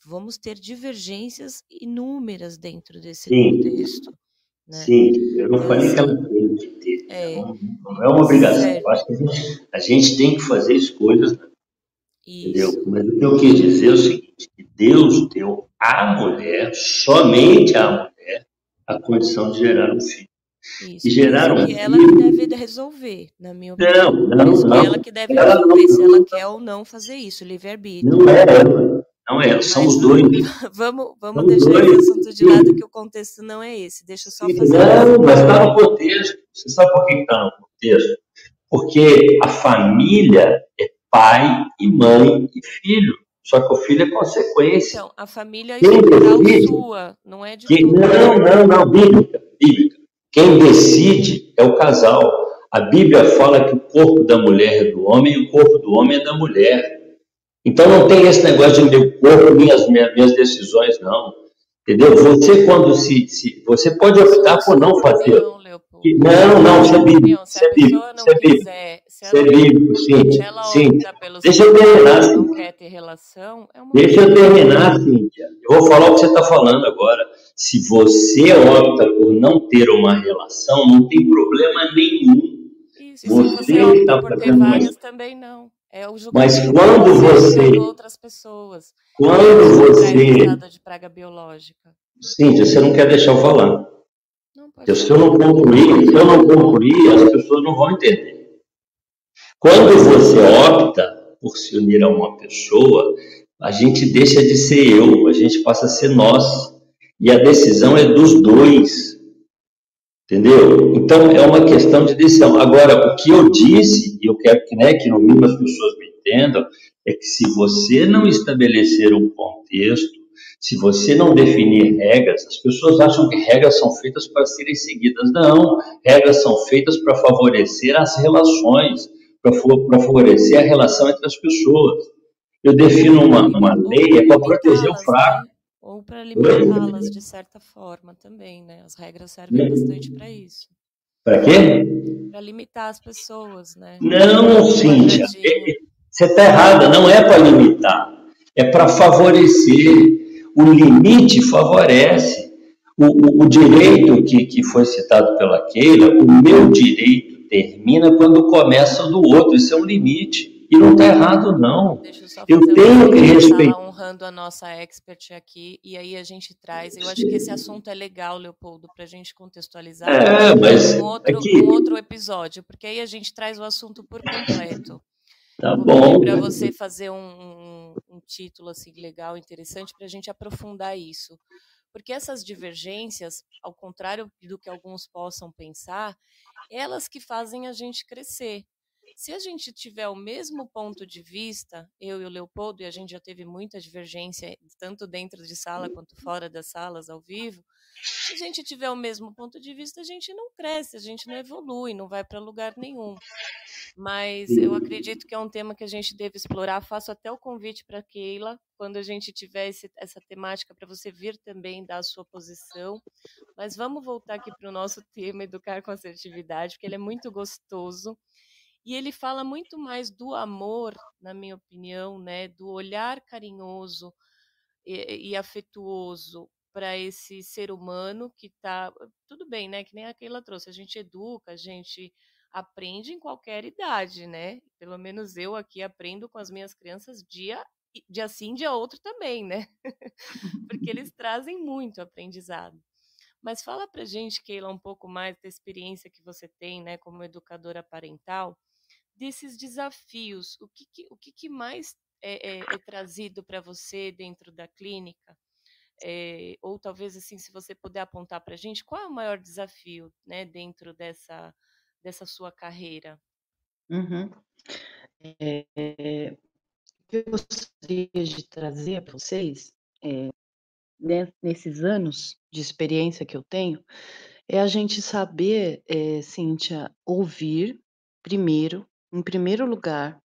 vamos ter divergências inúmeras dentro desse Sim. contexto. Né? Sim, eu não Então, falei que ela assim, tem que ter. é, Não, não é uma obrigação. Eu acho que a gente, a gente tem que fazer escolhas, entendeu? isso, Mas o que eu quis dizer é o seguinte: que Deus deu à mulher, somente à mulher, a condição de gerar um filho. isso. E gerar um que ela deve resolver, na minha Não, opinião. Não, que não. ela que deve Ela não, resolver se ela quer ou não fazer isso, livre-arbítrio. não é ela. Não é são os dois. vamos, vamos deixar esse dois. assunto de lado, que o contexto não é esse. Deixa eu só fazer Não, mas está no contexto. Você sabe por que está no contexto? Porque a família é pai e mãe e filho. Só que o filho é consequência. Então, a família estrutural decide, sua, não é de quem, não, não, não, bíblica, bíblica. Quem decide é o casal. A Bíblia fala que o corpo da mulher é do homem e o corpo do homem é da mulher. Então não tem esse negócio de meu corpo, minhas, minhas, decisões, não. Entendeu? Você quando se, se você pode optar por não fazer. Não, não, isso é isso a é não isso é se isso é Deixa eu terminar, Cíntia. quer ter relação, é Deixa eu terminar, Cíntia. Eu vou falar o que você está falando agora. Se você opta por não ter uma relação, não tem problema nenhum. Isso, você Você está por ter fazendo várias, também não. É o Mas quando você outras pessoas. quando você, de praga biológica. Cíntia, você não quer deixar eu falar. Não, Eu, se eu não concluir, se eu não concluir, as pessoas não vão entender. Quando você opta por se unir a uma pessoa, a gente deixa de ser eu, a gente passa a ser nós. E a decisão é dos dois. Entendeu? Então é uma questão de decisão. Agora, o que eu disse, e eu quero que, né, que no mínimo as pessoas me entendam, é que se você não estabelecer um contexto, se você não definir regras, as pessoas acham que regras são feitas para serem seguidas. Não, regras são feitas para favorecer as relações, para favorecer a relação entre as pessoas. Eu defino uma, uma lei é para proteger o fraco. Ou para limitá-las de certa forma também, né? As regras servem bastante para isso. Para quê? Para limitar as pessoas, né? Não, Cíntia, quadradinho. você está errada, não é para limitar, é para favorecer. O limite favorece. O, o, o direito que, que foi citado pela Keila, o meu direito termina quando começa o do outro, isso é um limite. E não está errado, não. Eu tenho que respeitar. Honrando a nossa expert aqui, e aí a gente traz. Eu acho que esse assunto é legal, Leopoldo, para a gente contextualizar É, mas um outro, aqui, um outro episódio, porque aí a gente traz o assunto por completo. tá bom. para você fazer um, um, um título assim legal, interessante, para a gente aprofundar isso. Porque essas divergências, ao contrário do que alguns possam pensar, elas que fazem a gente crescer. Se a gente tiver o mesmo ponto de vista, eu e o Leopoldo, e a gente já teve muita divergência, tanto dentro de sala quanto fora das salas, ao vivo, se a gente tiver o mesmo ponto de vista, a gente não cresce, a gente não evolui, não vai para lugar nenhum. Mas eu acredito que é um tema que a gente deve explorar. Faço até o convite para Keila, quando a gente tiver esse, essa temática, para você vir também dar a sua posição. Mas vamos voltar aqui para o nosso tema, Educar com Assertividade, porque ele é muito gostoso. E ele fala muito mais do amor, na minha opinião, né? do olhar carinhoso e, e afetuoso para esse ser humano que está. Tudo bem, né? Que nem a Keila trouxe. A gente educa, a gente aprende em qualquer idade, né? Pelo menos eu aqui aprendo com as minhas crianças dia, dia sim, dia outro também, né? Porque eles trazem muito aprendizado. Mas fala pra gente, Keila, um pouco mais da experiência que você tem, né, como educadora parental, desses desafios. O que, que o que, que mais é, é, é trazido para você dentro da clínica? É, ou talvez assim, se você puder apontar para a gente, qual é o maior desafio, né, dentro dessa dessa sua carreira? Uhum. Que eu gostaria de trazer para vocês, né, nesses anos de experiência que eu tenho, é a gente saber, é, Cíntia, ouvir primeiro, em primeiro lugar,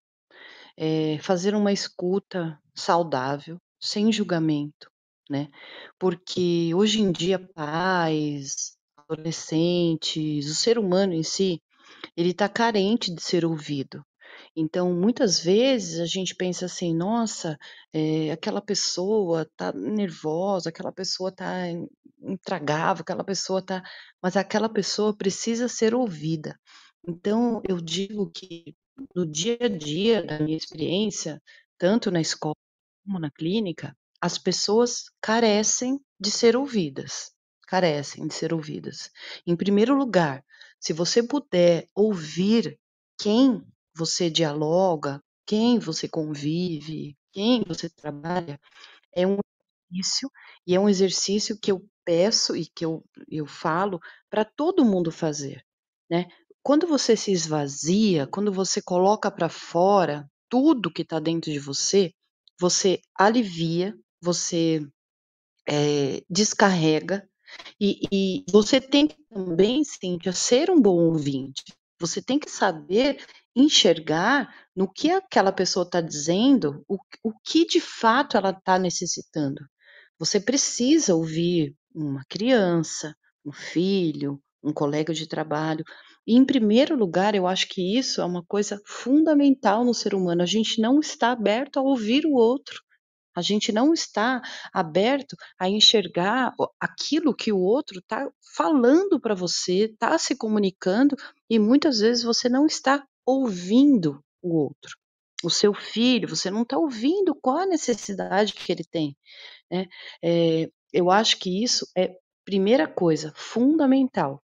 é, fazer uma escuta saudável, sem julgamento, né? Porque hoje em dia, pais, adolescentes, o ser humano em si, ele está carente de ser ouvido. Então, muitas vezes a gente pensa assim: "Nossa, eh, aquela pessoa tá nervosa, aquela pessoa tá in intragável, aquela pessoa tá" mas aquela pessoa precisa ser ouvida. Então eu digo que no dia a dia da minha experiência, tanto na escola como na clínica, as pessoas carecem de ser ouvidas, carecem de ser ouvidas. Em primeiro lugar, se você puder ouvir quem você dialoga, quem você convive, quem você trabalha, é um exercício, e é um exercício que eu peço e que eu eu falo pra todo mundo fazer, né. Quando você se esvazia, quando você coloca pra fora tudo que tá dentro de você, você alivia, você, eh, descarrega, e e você tem que também, Cíntia, ser um bom ouvinte. Você tem que saber enxergar no que aquela pessoa tá dizendo, o o que de fato ela tá necessitando. Você precisa ouvir uma criança, um filho, um colega de trabalho. E em primeiro lugar, eu acho que isso é uma coisa fundamental no ser humano, a gente não está aberto a ouvir o outro. A gente não está aberto a enxergar aquilo que o outro tá falando pra você, tá se comunicando, e muitas vezes você não está ouvindo o outro. O seu filho, você não tá ouvindo qual a necessidade que ele tem, né. Eh, eu acho que isso é primeira coisa, fundamental.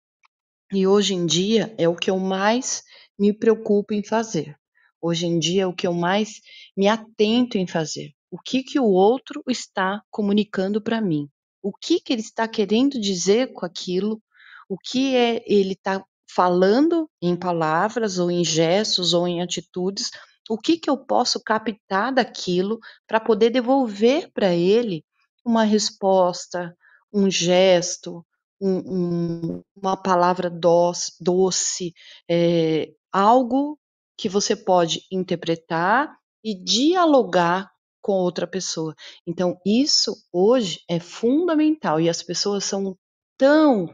E hoje em dia é o que eu mais me preocupo em fazer. Hoje em dia é o que eu mais me atento em fazer. O que que o outro está comunicando pra mim? O que que ele está querendo dizer com aquilo? O que é ele tá falando em palavras ou em gestos ou em atitudes? O que que eu posso captar daquilo pra poder devolver pra ele uma resposta, um gesto, um um uma palavra doce doce, eh, algo que você pode interpretar e dialogar com outra pessoa. Então isso hoje é fundamental e as pessoas são tão,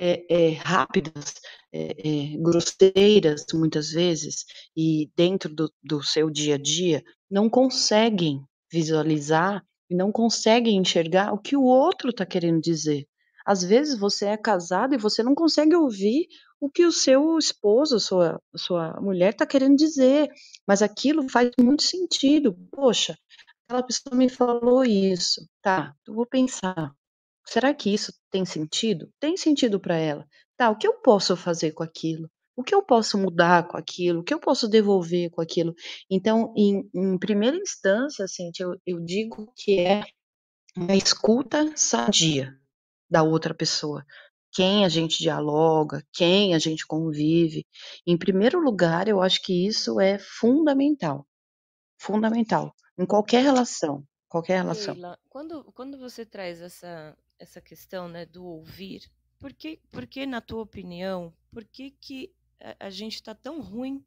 eh eh, rápidas, eh eh, grosseiras muitas vezes, e dentro do do seu dia a dia, não conseguem visualizar e não conseguem enxergar o que o outro tá querendo dizer. Às vezes você é casado e você não consegue ouvir o que o seu esposo, sua sua mulher tá querendo dizer, mas aquilo faz muito sentido. "Poxa, aquela pessoa me falou isso, tá, eu vou pensar, será que isso tem sentido? Tem sentido pra ela. Tá, o que eu posso fazer com aquilo? O que eu posso mudar com aquilo? O que eu posso devolver com aquilo?". Então em em primeira instância, Cíntia, eu eu digo que é uma escuta sadia da outra pessoa. Quem a gente dialoga, quem a gente convive. Em primeiro lugar, eu acho que isso é fundamental, fundamental, em qualquer relação, qualquer relação. Keila, quando quando você traz essa essa questão, né, do ouvir, por que por que na tua opinião, por que que a a gente tá tão ruim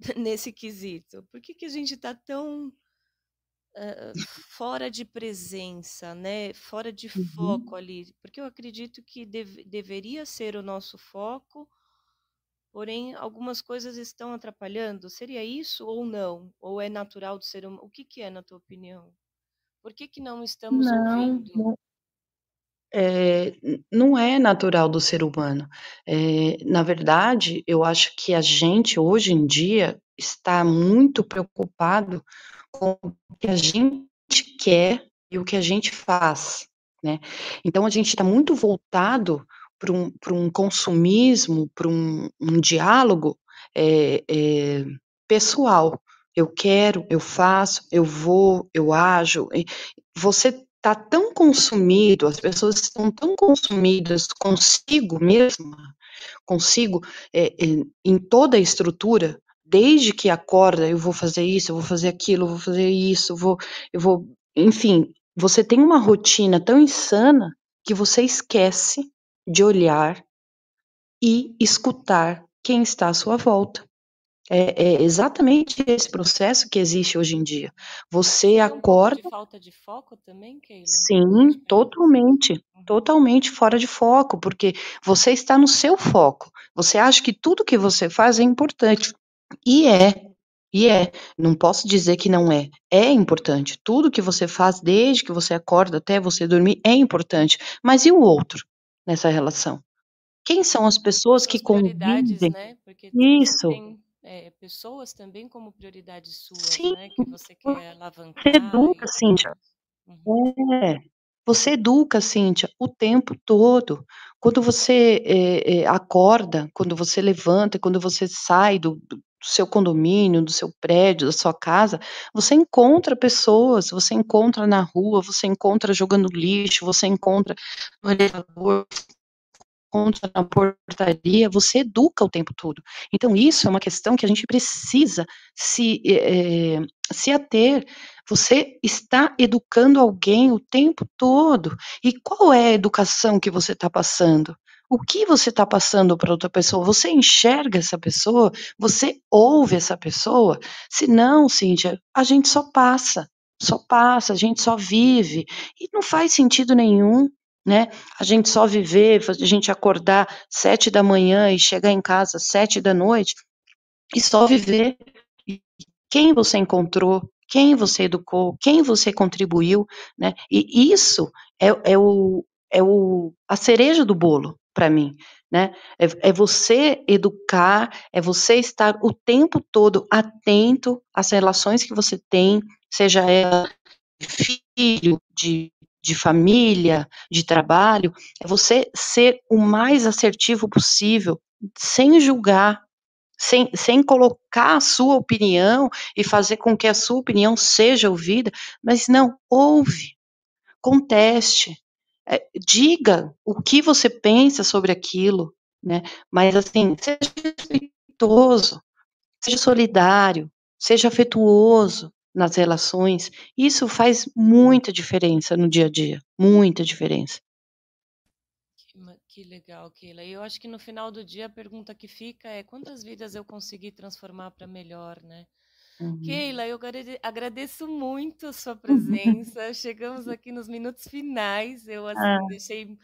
nesse quesito? Por que que a gente tá tão, hã, fora de presença, né, fora de foco Uhum. ali? Porque eu acredito que deve deveria ser o nosso foco, porém algumas coisas estão atrapalhando. Seria isso ou não? Ou é natural do ser huma o que que é na tua opinião? Por que que não estamos Não, ouvindo? não Eh, n não é natural do ser humano. Eh, na verdade, eu acho que a gente hoje em dia está muito preocupado com o que a gente quer e o que a gente faz, né. Então a gente tá muito voltado pra um um consumismo, pra um um diálogo, eh eh, pessoal. Eu quero, eu faço, eu vou, eu ajo, você tá tão consumido, as pessoas estão tão consumidas consigo mesma, consigo, eh, em toda a estrutura, desde que acorda: "Eu vou fazer isso, eu vou fazer aquilo, eu vou fazer isso, eu vou eu vou", enfim, você tem uma rotina tão insana que você esquece de olhar e escutar quem está à sua volta. É é exatamente esse processo que existe hoje em dia. Você pouco de acorda falta de foco também, Keila? Sim, assim? totalmente, Uhum. totalmente fora de foco, porque você está no seu foco. Você acha que tudo que você faz é importante, e é. E é, não posso dizer que não é. É importante. Tudo que você faz desde que você acorda até você dormir é importante. Mas e o outro nessa relação? Quem são as pessoas Suas que convivem? né? Porque você Isso. tem é, pessoas também como prioridades suas, Sim, né? Que você quer você alavancar educa, e Cíntia. Uhum. É, você educa, Cíntia, o tempo todo. Quando você, eh, acorda, quando você levanta, quando você sai do do seu condomínio, do seu prédio, da sua casa, você encontra pessoas, você encontra na rua, você encontra jogando lixo, você encontra no elevador, encontra na portaria, você educa o tempo todo. Então isso é uma questão que a gente precisa se, eh, se ater. Você está educando alguém o tempo todo. E qual é a educação que você tá passando? O que você tá passando pra outra pessoa? Você enxerga essa pessoa? Você ouve essa pessoa? Se não, Cíntia, a gente só passa, só passa, a gente só vive, e não faz sentido nenhum, né, a gente só viver, a gente acordar 7h e chegar em casa 19h e só viver. Quem você encontrou, quem você educou, quem você contribuiu, né, e isso é é o é o a cereja do bolo pra mim, né. É é você educar, é você estar o tempo todo atento às relações que você tem, seja ela de filho, de de família, de trabalho, é você ser o mais assertivo possível, sem julgar, sem sem colocar a sua opinião e fazer com que a sua opinião seja ouvida, mas não, ouve, conteste, eh, diga o que você pensa sobre aquilo, né, mas assim, seja respeitoso, seja solidário, seja afetuoso nas relações, isso faz muita diferença no dia a dia, muita diferença. Que legal, Keila. E eu acho que no final do dia a pergunta que fica é: "Quantas vidas eu consegui transformar pra melhor", né. Uhum. Keila, eu agrade agradeço muito a sua presença, chegamos aqui nos minutos finais, eu, Ah. assim, deixei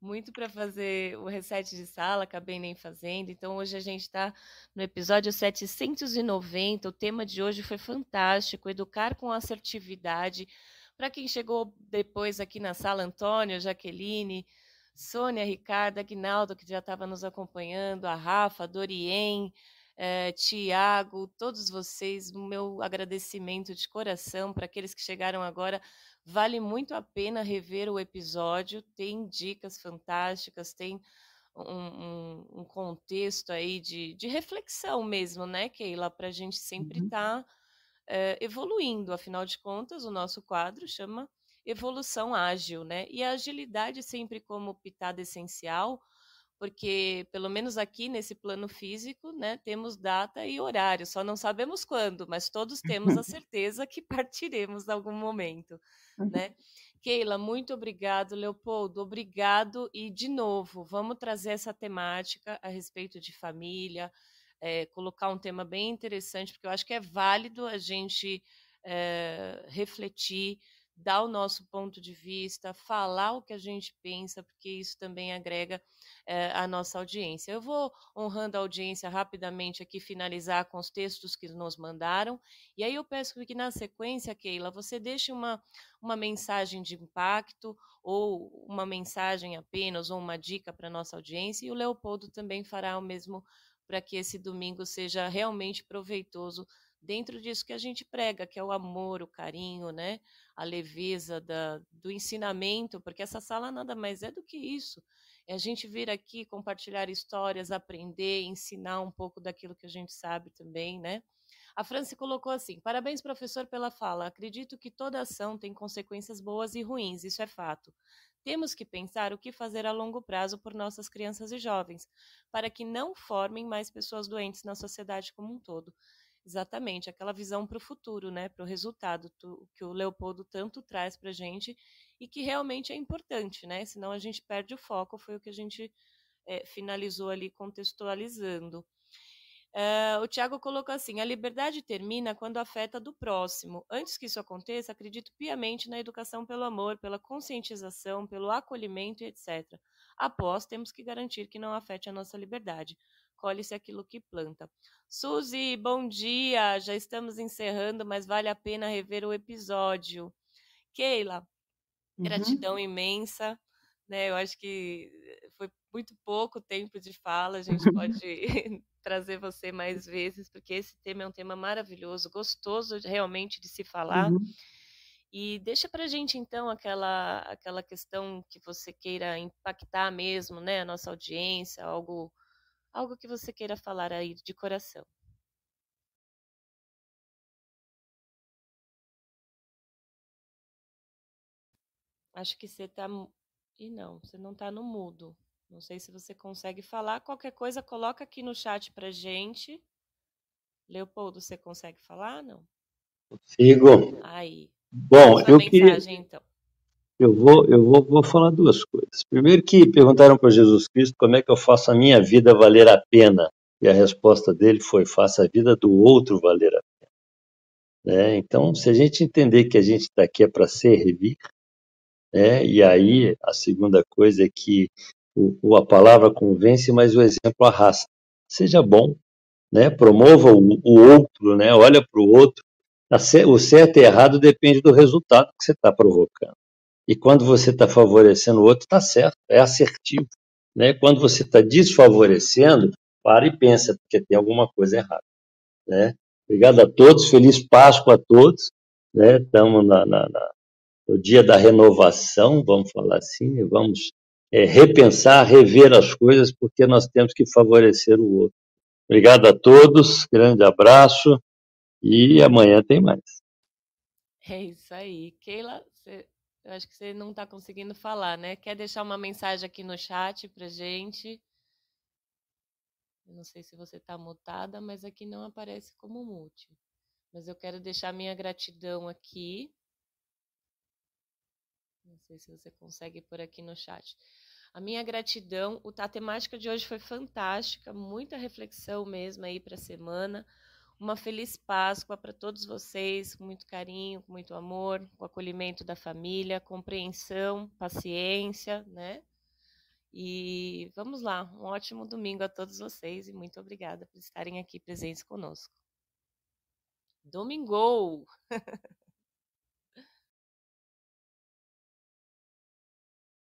muito pra fazer o reset de sala, acabei nem fazendo, então hoje a gente tá no episódio 790, o tema de hoje foi fantástico, educar com assertividade. Pra quem chegou depois aqui na sala, Antônio, Jaqueline, Sônia, Ricardo, Aguinaldo, que já estava nos acompanhando, a Rafa, Dorien, eh, Tiago, todos vocês, meu agradecimento de coração pra aqueles que chegaram agora. Vale muito a pena rever o episódio, tem dicas fantásticas, tem um um um contexto aí de de reflexão mesmo, né, Keila, pra gente sempre Uhum. tá, eh, evoluindo, afinal de contas o nosso quadro chama Evolução Ágil, né, e a agilidade sempre como pitada essencial, porque pelo menos aqui nesse plano físico, né, temos data e horário, só não sabemos quando, mas todos temos a certeza que partiremos algum momento, Uhum. né. Keila, muito obrigado, Leopoldo, obrigado e de novo, vamos trazer essa temática a respeito de família, eh, colocar um tema bem interessante, porque eu acho que é válido a gente, eh, refletir, dar o nosso ponto de vista, falar o que a gente pensa, porque isso também agrega, eh, à nossa audiência. Eu vou honrando a audiência rapidamente aqui, finalizar com os textos que nos mandaram, e aí eu peço que na sequência, Keila, você deixe uma uma mensagem de impacto, ou uma mensagem apenas, ou uma dica pra nossa audiência, e o Leopoldo também fará o mesmo pra que esse domingo seja realmente proveitoso dentro disso que a gente prega, que é o amor, o carinho, né, a leveza da do ensinamento, porque essa sala nada mais é do que isso, é a gente vir aqui compartilhar histórias, aprender, ensinar um pouco daquilo que a gente sabe também, né. A Franci colocou assim: "Parabéns professor pela fala, acredito que toda ação tem consequências boas e ruins, isso é fato. Temos que pensar o que fazer a longo prazo por nossas crianças e jovens, para que não formem mais pessoas doentes na sociedade como um todo". Exatamente, aquela visão para o futuro, né, para o resultado do que o Leopoldo tanto traz pra gente, e que realmente é importante, né, senão a gente perde o foco, foi o que a gente, eh, finalizou ali contextualizando. Hã, o Tiago colocou assim: "A liberdade termina quando afeta a do próximo. Antes que isso aconteça, acredito piamente na educação pelo amor, pela conscientização, pelo acolhimento e etc. Após, temos que garantir que não afete a nossa liberdade. Colhe-se aquilo que planta. Suzy, bom dia! Já estamos encerrando, mas vale a pena rever o episódio. Keila, Uhum. gratidão imensa. Né? Eu acho que foi muito pouco tempo de fala, a gente pode trazer você mais vezes, porque esse tema é um tema maravilhoso, gostoso realmente de se falar. Uhum. E deixa pra gente então aquela aquela questão que você queira impactar mesmo, né, a nossa audiência, algo algo que você queira falar aí de coração. Acho que você tá e não, você não tá no mudo. Não sei se você consegue falar. Qualquer coisa, coloca aqui no chat pra gente. Leopoldo, você consegue falar? Não. Consigo. Aí. Bom, eu queria. mensagem, então. Eu vou, eu vou, vou falar duas coisas. Primeiro que perguntaram para Jesus Cristo como é que eu faço a minha vida valer a pena. E a resposta dele foi: faça a vida do outro valer a pena. Né? Então, se a gente entender que a gente está aqui é para servir, né? e aí a segunda coisa é que o, a palavra convence, mas o exemplo arrasta. Seja bom, né? promova o, o outro, né? olha para o outro. Tá O certo e errado depende do resultado que você está provocando. E quando você está favorecendo o outro, está certo, é assertivo. Né? Quando você está desfavorecendo, para e pensa, porque tem alguma coisa errada. Né? Obrigado a todos, feliz Páscoa a todos. Né? Estamos na, na- na- no dia da renovação, vamos falar assim, vamos é, repensar, rever as coisas, porque nós temos que favorecer o outro. Obrigado a todos, grande abraço e amanhã tem mais. É isso aí. Keila, você- eu acho que você não está conseguindo falar, né? Quer deixar uma mensagem aqui no chat pra gente? Eu não sei se você está mutada, mas aqui não aparece como mute. Mas eu quero deixar minha gratidão aqui. Não sei se você consegue por aqui no chat. A minha gratidão, a temática de hoje foi fantástica, muita reflexão mesmo aí para a semana. Uma feliz Páscoa para todos vocês, com muito carinho, com muito amor, com acolhimento da família, compreensão, paciência, né? E vamos lá, um ótimo domingo a todos vocês e muito obrigada por estarem aqui presentes conosco. Domingo!